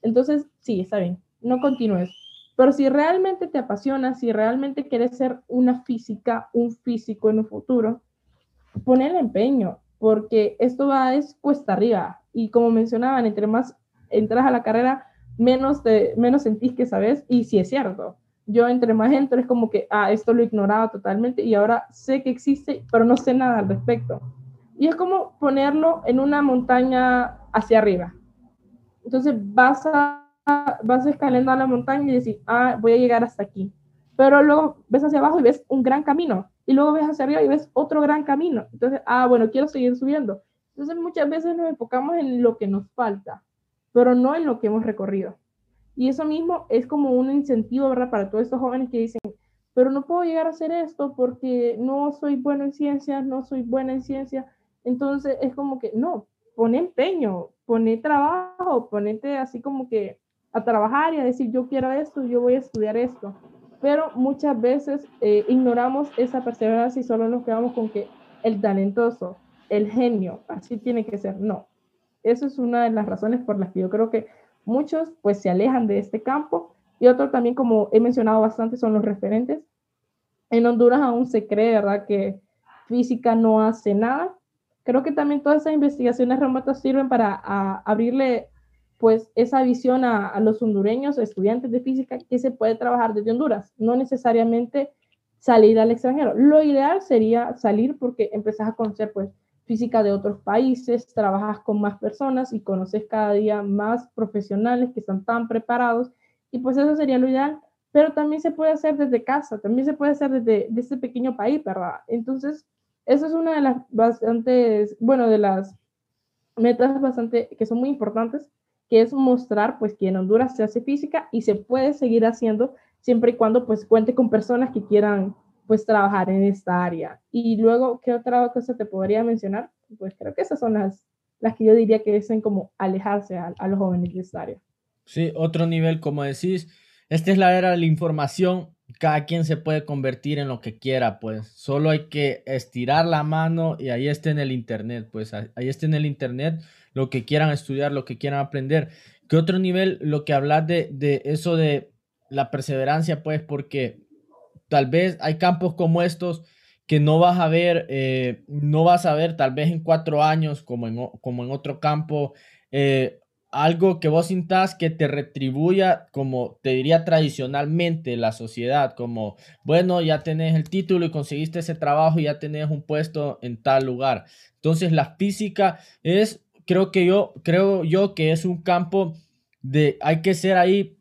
Entonces, sí, está bien, no continúes. Pero si realmente te apasiona, si realmente quieres ser una física, un físico en un futuro, pon el empeño, porque esto va es cuesta arriba. Y como mencionaban, entre más entras a la carrera, menos, de, menos sentís que sabes, y si es cierto. yo entre más entro es como que, ah, esto lo ignoraba totalmente y ahora sé que existe, pero no sé nada al respecto. Y es como ponerlo en una montaña hacia arriba. Entonces vas, a, vas escalando a la montaña y decís, ah, voy a llegar hasta aquí. Pero luego ves hacia abajo y ves un gran camino. Y luego ves hacia arriba y ves otro gran camino. Entonces, ah, bueno, quiero seguir subiendo. Entonces muchas veces nos enfocamos en lo que nos falta, pero no en lo que hemos recorrido. Y eso mismo es como un incentivo, ¿verdad? Para todos estos jóvenes que dicen, pero no puedo llegar a hacer esto porque no soy bueno en ciencias, no soy buena en ciencia. Entonces es como que, no, pone empeño, pone trabajo, ponete así como que a trabajar y a decir, yo quiero esto, yo voy a estudiar esto. Pero muchas veces eh, ignoramos esa perseverancia y solo nos quedamos con que el talentoso, el genio, así tiene que ser. No, eso es una de las razones por las que yo creo que Muchos pues se alejan de este campo y otro también, como he mencionado bastante, son los referentes. En Honduras aún se cree, ¿verdad?, que física no hace nada. Creo que también todas esas investigaciones remotas sirven para abrirle pues esa visión a, a, los hondureños, estudiantes de física, que se puede trabajar desde Honduras, no necesariamente salir al extranjero. Lo ideal sería salir porque empezás a conocer pues física de otros países, trabajas con más personas y conoces cada día más profesionales que están tan preparados y pues eso sería lo ideal, pero también se puede hacer desde casa, también se puede hacer desde, este pequeño país, ¿verdad? Entonces, eso es una de las bastantes, bueno, de las metas bastante que son muy importantes, que es mostrar pues que en Honduras se hace física y se puede seguir haciendo siempre y cuando pues cuente con personas que quieran pues trabajar en esta área. Y luego, ¿qué otra cosa te podría mencionar? Pues creo que esas son las, las que yo diría que dicen como alejarse a, los jóvenes de esta área. Sí, otro nivel, como decís, esta es la era de la información, cada quien se puede convertir en lo que quiera, pues solo hay que estirar la mano y ahí está en el internet, pues ahí está en el internet lo que quieran estudiar, lo que quieran aprender. ¿Qué otro nivel? Lo que hablas de, de eso de la perseverancia, pues porque Tal vez hay campos como estos que no vas a ver, eh, no vas a ver tal vez en cuatro años como en, como en otro campo, eh, algo que vos sintas que te retribuya, como te diría tradicionalmente la sociedad, como, bueno, ya tenés el título y conseguiste ese trabajo y ya tenés un puesto en tal lugar. Entonces la física es, creo que yo, creo yo que es un campo de, hay que ser ahí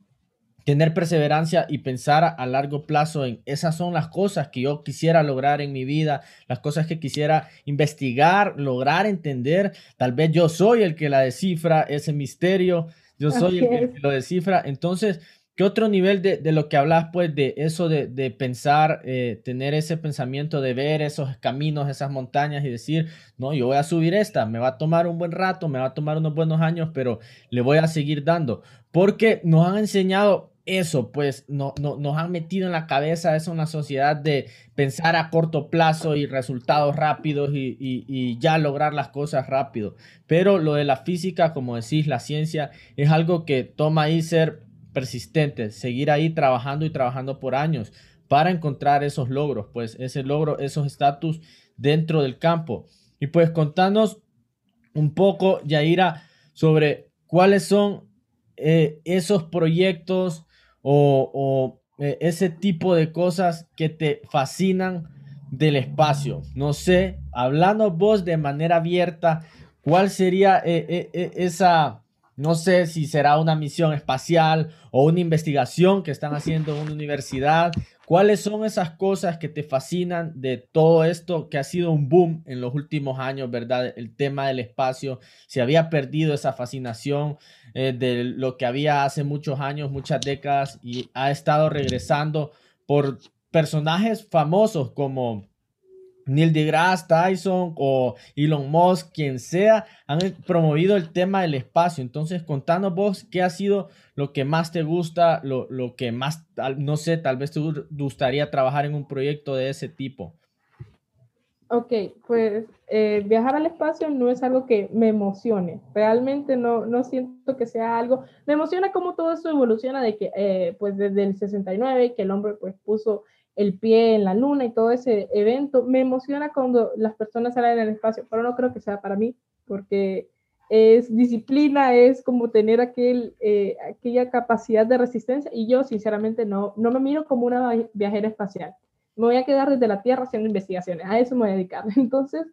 tener perseverancia y pensar a largo plazo en esas son las cosas que yo quisiera lograr en mi vida, las cosas que quisiera investigar, lograr entender. Tal vez yo soy el que la descifra, ese misterio, yo soy el que lo descifra. Entonces, ¿qué otro nivel de, lo que hablas, pues, de eso de, pensar, eh, tener ese pensamiento de ver esos caminos, esas montañas y decir, no, yo voy a subir esta, me va a tomar un buen rato, me va a tomar unos buenos años, pero le voy a seguir dando? Porque nos han enseñado eso, pues no, no, nos han metido en la cabeza es una sociedad de pensar a corto plazo y resultados rápidos y, ya lograr las cosas rápido. Pero lo de la física, como decís, la ciencia, es algo que toma ahí ser persistente, seguir ahí trabajando y trabajando por años para encontrar esos logros, pues ese logro, esos estatus dentro del campo. Y pues contanos un poco, Yaira, sobre cuáles son eh, esos proyectos o, eh, ese tipo de cosas que te fascinan del espacio. No sé, hablando vos de manera abierta, ¿cuál sería eh, esa, no sé si será una misión espacial o una investigación que están haciendo en una universidad ¿Cuáles son esas cosas que te fascinan de todo esto que ha sido un boom en los últimos años, verdad? El tema del espacio, se había perdido esa fascinación eh, de lo que había hace muchos años, muchas décadas, y ha estado regresando por personajes famosos como Neil deGrasse Tyson o Elon Musk, quien sea, han promovido el tema del espacio. Entonces, contanos vos qué ha sido lo que más te gusta, lo, que más, no sé, tal vez te gustaría trabajar en un proyecto de ese tipo. Ok, pues eh, viajar al espacio no es algo que me emocione. Realmente no, no siento que sea algo. Me emociona cómo todo eso evoluciona de que, eh, pues desde el 69, que el hombre pues puso el pie en la luna y todo ese evento. Me emociona cuando las personas salen al espacio, pero no creo que sea para mí, porque es disciplina, es como tener aquel, eh, aquella capacidad de resistencia y yo sinceramente no, no me miro como una viajera espacial. Me voy a quedar desde la Tierra haciendo investigaciones, a eso me voy a dedicar. Entonces,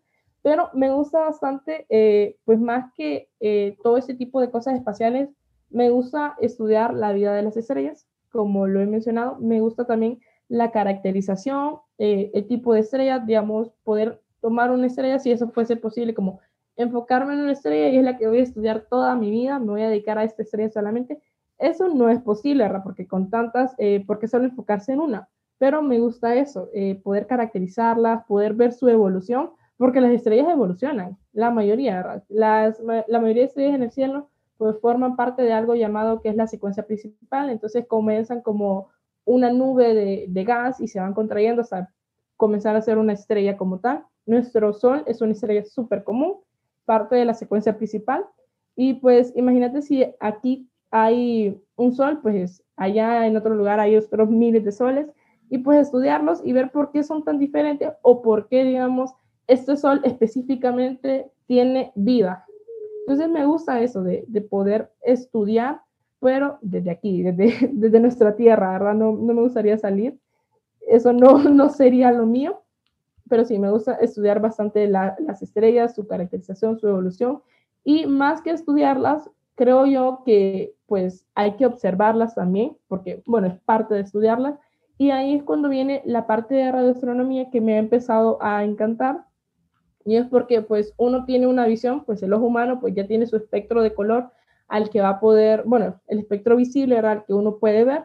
pero me gusta bastante, eh, pues más que eh, todo ese tipo de cosas espaciales, me gusta estudiar la vida de las estrellas, como lo he mencionado, me gusta también la caracterización, el tipo de estrella, digamos, poder tomar una estrella si eso fuese posible, como enfocarme en una estrella y es la que voy a estudiar toda mi vida, me voy a dedicar a esta estrella solamente. Eso no es posible. Porque con tantas, eh, porque solo enfocarse en una. Pero me gusta eso, eh, poder caracterizarlas, poder ver su evolución, porque las estrellas evolucionan, la mayoría. Las, la mayoría de estrellas en el cielo pues forman parte de algo llamado que es la secuencia principal, entonces comienzan como una nube de, gas y se van contrayendo hasta comenzar a ser una estrella como tal. Nuestro Sol es una estrella súper común, parte de la secuencia principal. Y pues imagínate si aquí hay un sol, pues allá en otro lugar hay otros miles de soles y pues estudiarlos y ver por qué son tan diferentes o por qué, digamos, este sol específicamente tiene vida. Entonces me gusta eso de, de poder estudiar, pero desde aquí, desde, desde nuestra tierra, ¿verdad? No, no me gustaría salir. Eso no, no sería lo mío, pero sí, me gusta estudiar bastante las estrellas, su caracterización, su evolución, y más que estudiarlas, creo yo que pues hay que observarlas también, porque bueno, es parte de estudiarlas, y ahí es cuando viene la parte de radioastronomía que me ha empezado a encantar, y es porque pues uno tiene una visión, pues el ojo humano pues ya tiene su espectro de color al que va a poder, bueno, el espectro visible era el que uno puede ver,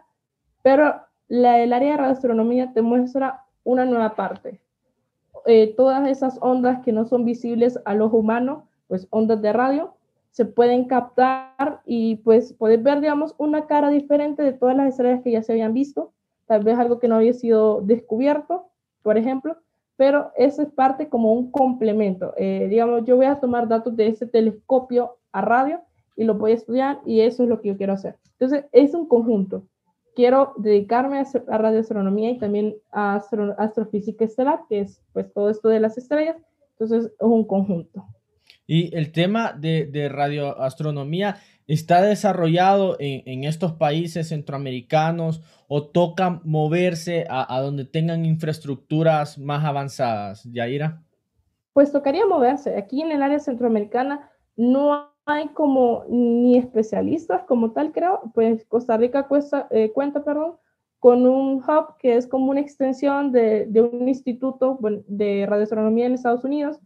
pero la, el área de radioastronomía te muestra una nueva parte, eh, todas esas ondas que no son visibles al ojo humano, pues ondas de radio, se pueden captar y pues poder ver, digamos, una cara diferente de todas las estrellas que ya se habían visto, tal vez algo que no había sido descubierto, por ejemplo, pero eso es parte como un complemento. Eh, digamos, yo voy a tomar datos de ese telescopio a radio y lo voy a estudiar y eso es lo que yo quiero hacer. Entonces, es un conjunto quiero dedicarme a, radioastronomía y también a astrofísica estelar, que es pues todo esto de las estrellas. Entonces es un conjunto. Y el tema de, radioastronomía está desarrollado en, estos países centroamericanos o toca moverse a, a, donde tengan infraestructuras más avanzadas, Yaira? Pues tocaría moverse. Aquí en el área centroamericana no hay como ni especialistas como tal, creo, pues Costa Rica eh, cuenta, perdón, con un hub que es como una extensión de, un instituto de radioastronomía en Estados Unidos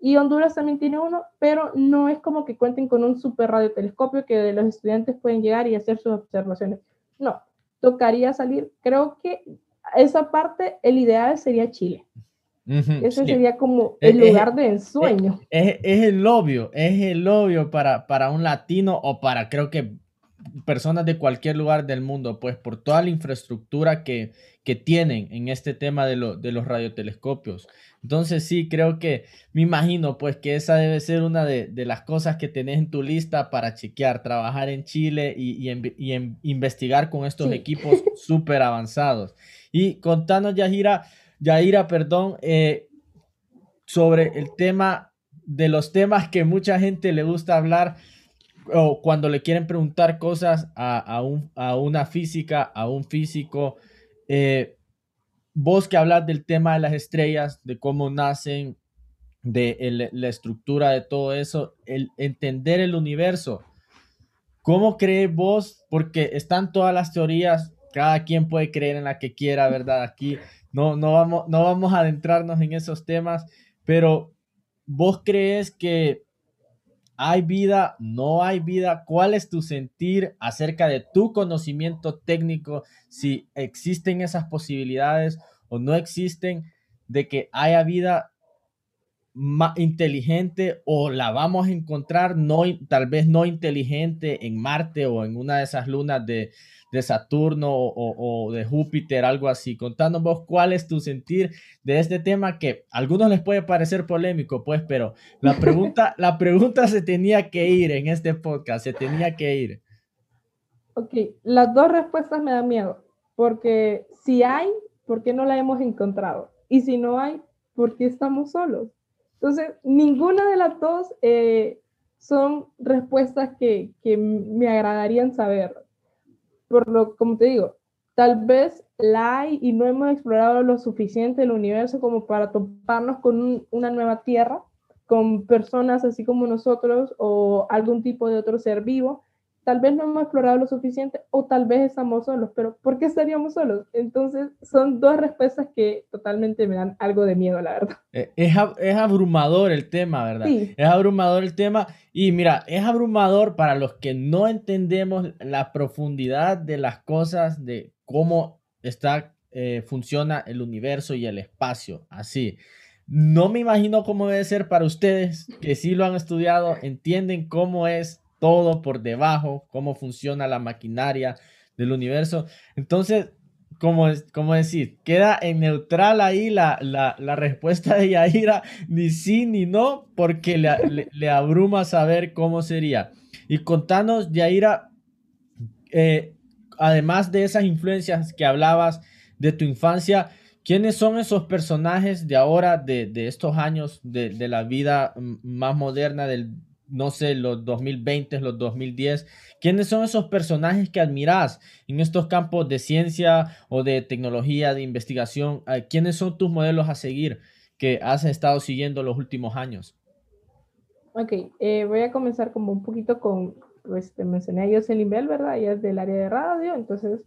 y Honduras también tiene uno, pero no es como que cuenten con un super radiotelescopio que los estudiantes pueden llegar y hacer sus observaciones. No, tocaría salir. Creo que esa parte, el ideal sería Chile. Ese sería como el lugar de ensueño. Es, es, el obvio, es el obvio para, para un latino o para creo que personas de cualquier lugar del mundo, pues por toda la infraestructura que, que tienen en este tema de, lo, de los radiotelescopios. Entonces sí, creo que me imagino pues que esa debe ser una de, de las cosas que tenés en tu lista para chequear, trabajar en Chile y, y, y investigar con estos equipos súper avanzados. Y contanos, Yajira, Yaira, perdón, eh, sobre el tema de los temas que mucha gente le gusta hablar o cuando le quieren preguntar cosas a, una física, a un físico. Eh, vos que hablas del tema de las estrellas, de cómo nacen, de la estructura de todo eso, el entender el universo. ¿Cómo crees vos? Porque están todas las teorías, cada quien puede creer en la que quiera, ¿verdad? Aquí no, no, vamos, no vamos a adentrarnos en esos temas, pero ¿vos crees que hay vida? ¿No hay vida? ¿Cuál es tu sentir acerca de tu conocimiento técnico? Si existen esas posibilidades o no existen de que haya vida más inteligente o la vamos a encontrar no tal vez no inteligente en Marte o en una de esas lunas de, de Saturno o, de Júpiter, algo así. Contándonos vos cuál es tu sentir de este tema que a algunos les puede parecer polémico, pues, pero la pregunta, la pregunta se tenía que ir en este podcast, se tenía que ir. Ok, las dos respuestas me dan miedo, porque si hay, ¿por qué no la hemos encontrado? Y si no hay, ¿por qué estamos solos? Entonces, ninguna de las dos eh, son respuestas que, que me agradarían saber. Por lo, como te digo, tal vez la hay y no hemos explorado lo suficiente el universo como para toparnos con una nueva tierra, con personas así como nosotros o algún tipo de otro ser vivo tal vez no hemos explorado lo suficiente o tal vez estamos solos, pero ¿por qué estaríamos solos? Entonces son dos respuestas que totalmente me dan algo de miedo, la verdad. Eh, es, es abrumador el tema, ¿verdad? Sí. Es abrumador el tema y mira, es abrumador para los que no entendemos la profundidad de las cosas, de cómo está, eh, funciona el universo y el espacio, así. No me imagino cómo debe ser para ustedes que sí lo han estudiado, entienden cómo es todo por debajo, cómo funciona la maquinaria del universo. Entonces, como, como decir, queda en neutral ahí la, la, respuesta de Yaira, ni sí ni no, porque le, le, abruma saber cómo sería. Y contanos, Yaira, eh, además de esas influencias que hablabas de tu infancia, ¿quiénes son esos personajes de ahora, de, de estos años, de, de la vida más moderna del no sé, los 2020, los 2010. ¿Quiénes son esos personajes que admiras en estos campos de ciencia o de tecnología, de investigación? Ah, ¿Quiénes son tus modelos a seguir que has estado siguiendo los últimos años? Ok, eh, voy a comenzar como un poquito con, pues te mencioné a Jocelyn Bell, ¿verdad? Ella es del área de radio, entonces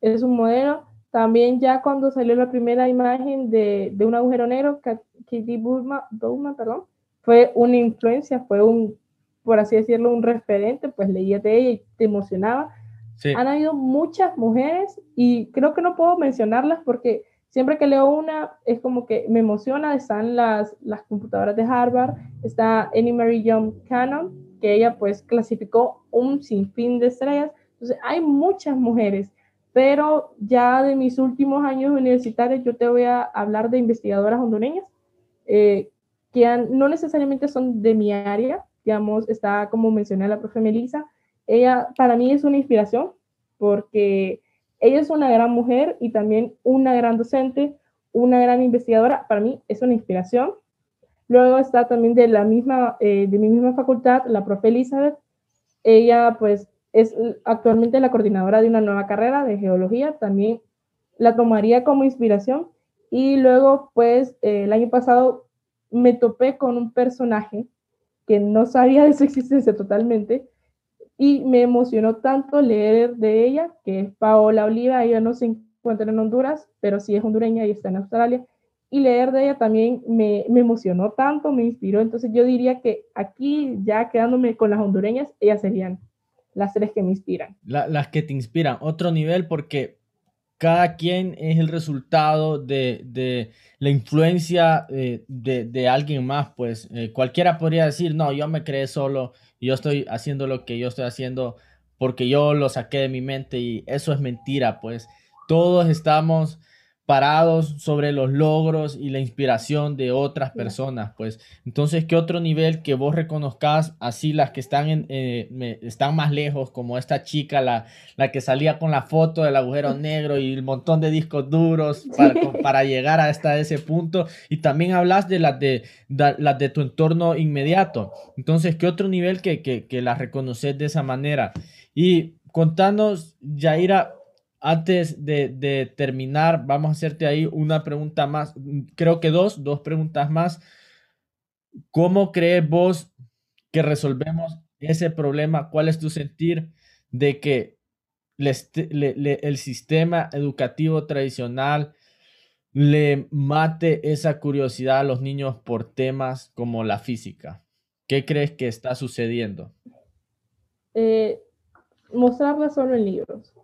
es un modelo. También ya cuando salió la primera imagen de, de un agujero negro, Katie Bowman perdón, fue una influencia, fue un, por así decirlo, un referente, pues leía de ella y te emocionaba. Han habido muchas mujeres y creo que no puedo mencionarlas porque siempre que leo una es como que me emociona. Están las, las computadoras de Harvard, está Annie Mary Young Cannon, que ella pues clasificó un sinfín de estrellas. Entonces hay muchas mujeres, pero ya de mis últimos años universitarios yo te voy a hablar de investigadoras hondureñas. Eh, no necesariamente son de mi área, digamos, está como mencioné la profe Melissa, ella para mí es una inspiración porque ella es una gran mujer y también una gran docente, una gran investigadora, para mí es una inspiración. Luego está también de la misma, eh, de mi misma facultad, la profe Elizabeth, ella pues es actualmente la coordinadora de una nueva carrera de geología, también la tomaría como inspiración. Y luego, pues, eh, el año pasado me topé con un personaje que no sabía de su existencia totalmente y me emocionó tanto leer de ella, que es Paola Oliva, ella no se encuentra en Honduras, pero sí es hondureña y está en Australia, y leer de ella también me, emocionó tanto, me inspiró, entonces yo diría que aquí ya quedándome con las hondureñas, ellas serían las tres que me inspiran. las que te inspiran, otro nivel porque cada quien es el resultado de, la influencia eh, de, alguien más, pues eh, cualquiera podría decir, no, yo me creé solo, yo estoy haciendo lo que yo estoy haciendo porque yo lo saqué de mi mente y eso es mentira, pues. Todos estamos parados sobre los logros y la inspiración de otras personas, pues entonces, ¿qué otro nivel que vos reconozcas así las que están, en, eh, están más lejos, como esta chica, la, la que salía con la foto del agujero negro y el montón de discos duros para, llegar hasta ese punto? Y también hablas de las de, las de tu entorno inmediato. Entonces, ¿qué otro nivel que, que, que las reconoces de esa manera? Y contanos, Yaira, antes de, terminar, vamos a hacerte ahí una pregunta más, creo que dos, dos preguntas más. ¿Cómo crees vos que resolvemos ese problema? ¿Cuál es tu sentir de que el sistema educativo tradicional le mate esa curiosidad a los niños por temas como la física? ¿Qué crees que está sucediendo? Eh, mostrarla solo en libros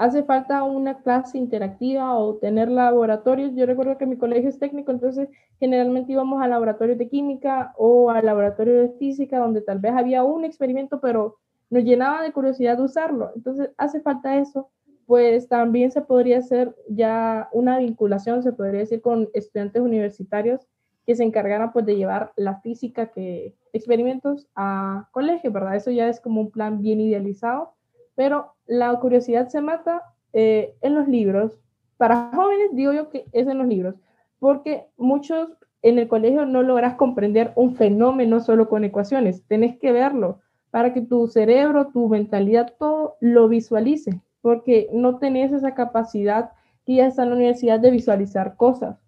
hace falta una clase interactiva o tener laboratorios. Yo recuerdo que mi colegio es técnico, entonces generalmente íbamos a laboratorios de química o a laboratorios de física, donde tal vez había un experimento, pero nos llenaba de curiosidad de usarlo. Entonces hace falta eso. Pues también se podría hacer ya una vinculación, se podría decir, con estudiantes universitarios que se encargaran pues de llevar la física que experimentos a colegio, ¿verdad? Eso ya es como un plan bien idealizado pero la curiosidad se mata eh, en los libros. Para jóvenes digo yo que es en los libros, porque muchos en el colegio no logras comprender un fenómeno solo con ecuaciones, tenés que verlo para que tu cerebro, tu mentalidad, todo lo visualice, porque no tenés esa capacidad que ya está en la universidad de visualizar cosas.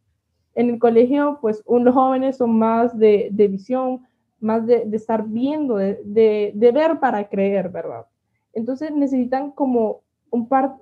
En el colegio, pues los jóvenes son más de, visión, más de, estar viendo, de, ver para creer, ¿verdad? Entonces necesitan como un par,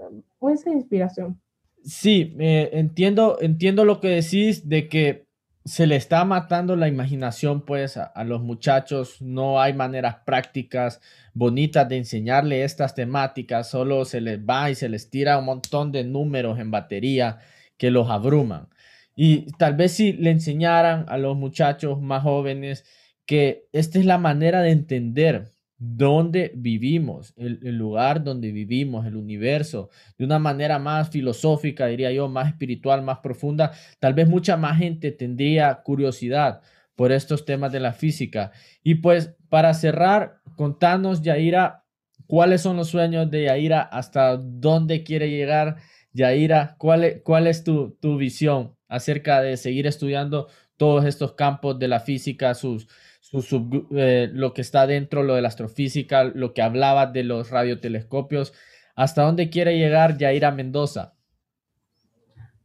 esa inspiración. Sí, eh, entiendo, entiendo lo que decís de que se le está matando la imaginación pues a, los muchachos, no hay maneras prácticas bonitas de enseñarle estas temáticas, solo se les va y se les tira un montón de números en batería que los abruman. Y tal vez si le enseñaran a los muchachos más jóvenes que esta es la manera de entender dónde vivimos, el, lugar donde vivimos, el universo, de una manera más filosófica, diría yo, más espiritual, más profunda, tal vez mucha más gente tendría curiosidad por estos temas de la física. Y pues para cerrar, contanos, Yaira, cuáles son los sueños de Yaira, hasta dónde quiere llegar Yaira, cuál es, cuál es tu, tu visión acerca de seguir estudiando todos estos campos de la física, sus eh, lo que está dentro, lo de la astrofísica, lo que hablaba de los radiotelescopios. ¿Hasta dónde quiere llegar Yaira Mendoza?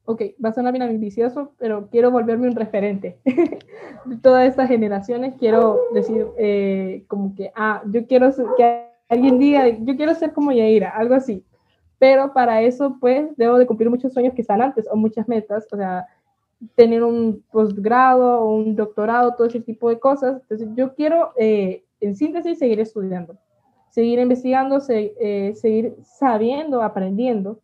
Ok, va a sonar bien ambicioso, pero quiero volverme un referente de todas estas generaciones. Quiero decir, eh, como que, ah, yo quiero que alguien diga, yo quiero ser como Yaira, algo así. Pero para eso, pues, debo de cumplir muchos sueños que están antes o muchas metas. O sea, tener un posgrado o un doctorado, todo ese tipo de cosas. Entonces, yo quiero, eh, en síntesis, seguir estudiando, seguir investigando, eh, seguir sabiendo, aprendiendo.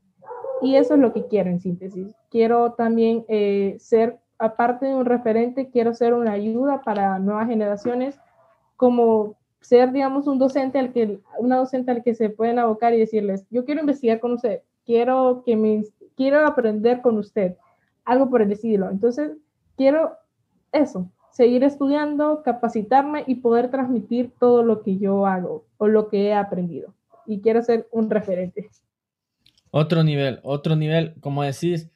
Y eso es lo que quiero en síntesis. Quiero también eh, ser, aparte de un referente, quiero ser una ayuda para nuevas generaciones, como ser, digamos, un docente al que, una docente al que se pueden abocar y decirles, yo quiero investigar con usted, quiero que me, quiero aprender con usted algo por el estilo. Entonces, quiero eso, seguir estudiando, capacitarme y poder transmitir todo lo que yo hago o lo que he aprendido. Y quiero ser un referente. Otro nivel, otro nivel, como decís,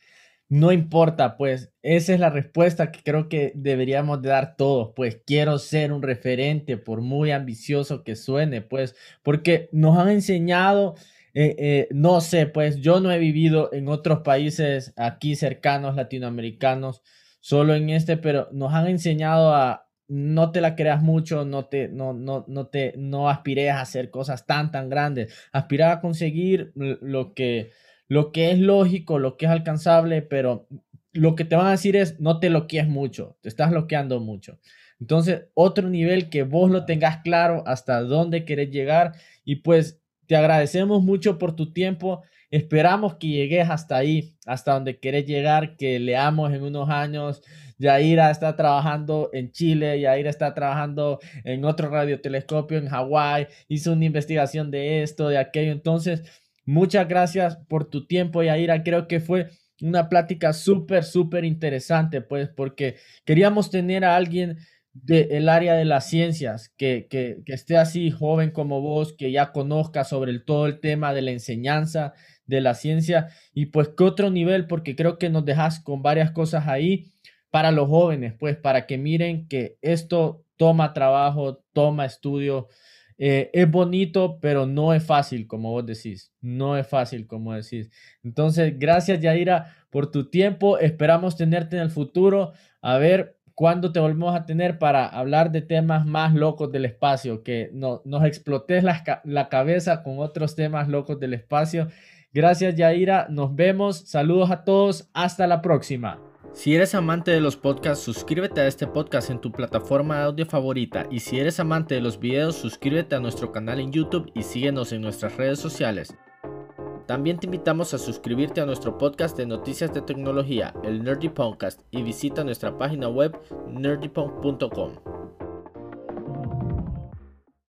no importa, pues esa es la respuesta que creo que deberíamos de dar todos, pues quiero ser un referente, por muy ambicioso que suene, pues, porque nos han enseñado eh, eh, no sé, pues yo no he vivido en otros países aquí cercanos latinoamericanos, solo en este, pero nos han enseñado a no te la creas mucho, no te, no, no, no te, no aspires a hacer cosas tan, tan grandes, aspira a conseguir lo que, lo que es lógico, lo que es alcanzable, pero lo que te van a decir es no te loquees mucho, te estás bloqueando mucho. Entonces, otro nivel que vos lo tengas claro hasta dónde querés llegar y pues te agradecemos mucho por tu tiempo. Esperamos que llegues hasta ahí, hasta donde quieres llegar, que leamos en unos años. Yaira está trabajando en Chile, Yaira está trabajando en otro radiotelescopio en Hawái, hizo una investigación de esto, de aquello. Entonces, muchas gracias por tu tiempo, Yaira. Creo que fue una plática súper, súper interesante, pues, porque queríamos tener a alguien del área de las ciencias, que, que, que, esté así joven como vos, que ya conozca sobre todo el tema de la enseñanza de la ciencia y pues qué otro nivel, porque creo que nos dejas con varias cosas ahí para los jóvenes, pues para que miren que esto toma trabajo, toma estudio, eh, es bonito, pero no es fácil, como vos decís, no es fácil, como decís. Entonces, gracias Yaira por tu tiempo, esperamos tenerte en el futuro, a ver cuándo te volvemos a tener para hablar de temas más locos del espacio, que no, nos explotes la, la cabeza con otros temas locos del espacio. Gracias Yaira, nos vemos, saludos a todos, hasta la próxima. Si eres amante de los podcasts, suscríbete a este podcast en tu plataforma de audio favorita y si eres amante de los videos, suscríbete a nuestro canal en YouTube y síguenos en nuestras redes sociales. También te invitamos a suscribirte a nuestro podcast de noticias de tecnología, el Nerdy Podcast, y visita nuestra página web nerdypunk.com.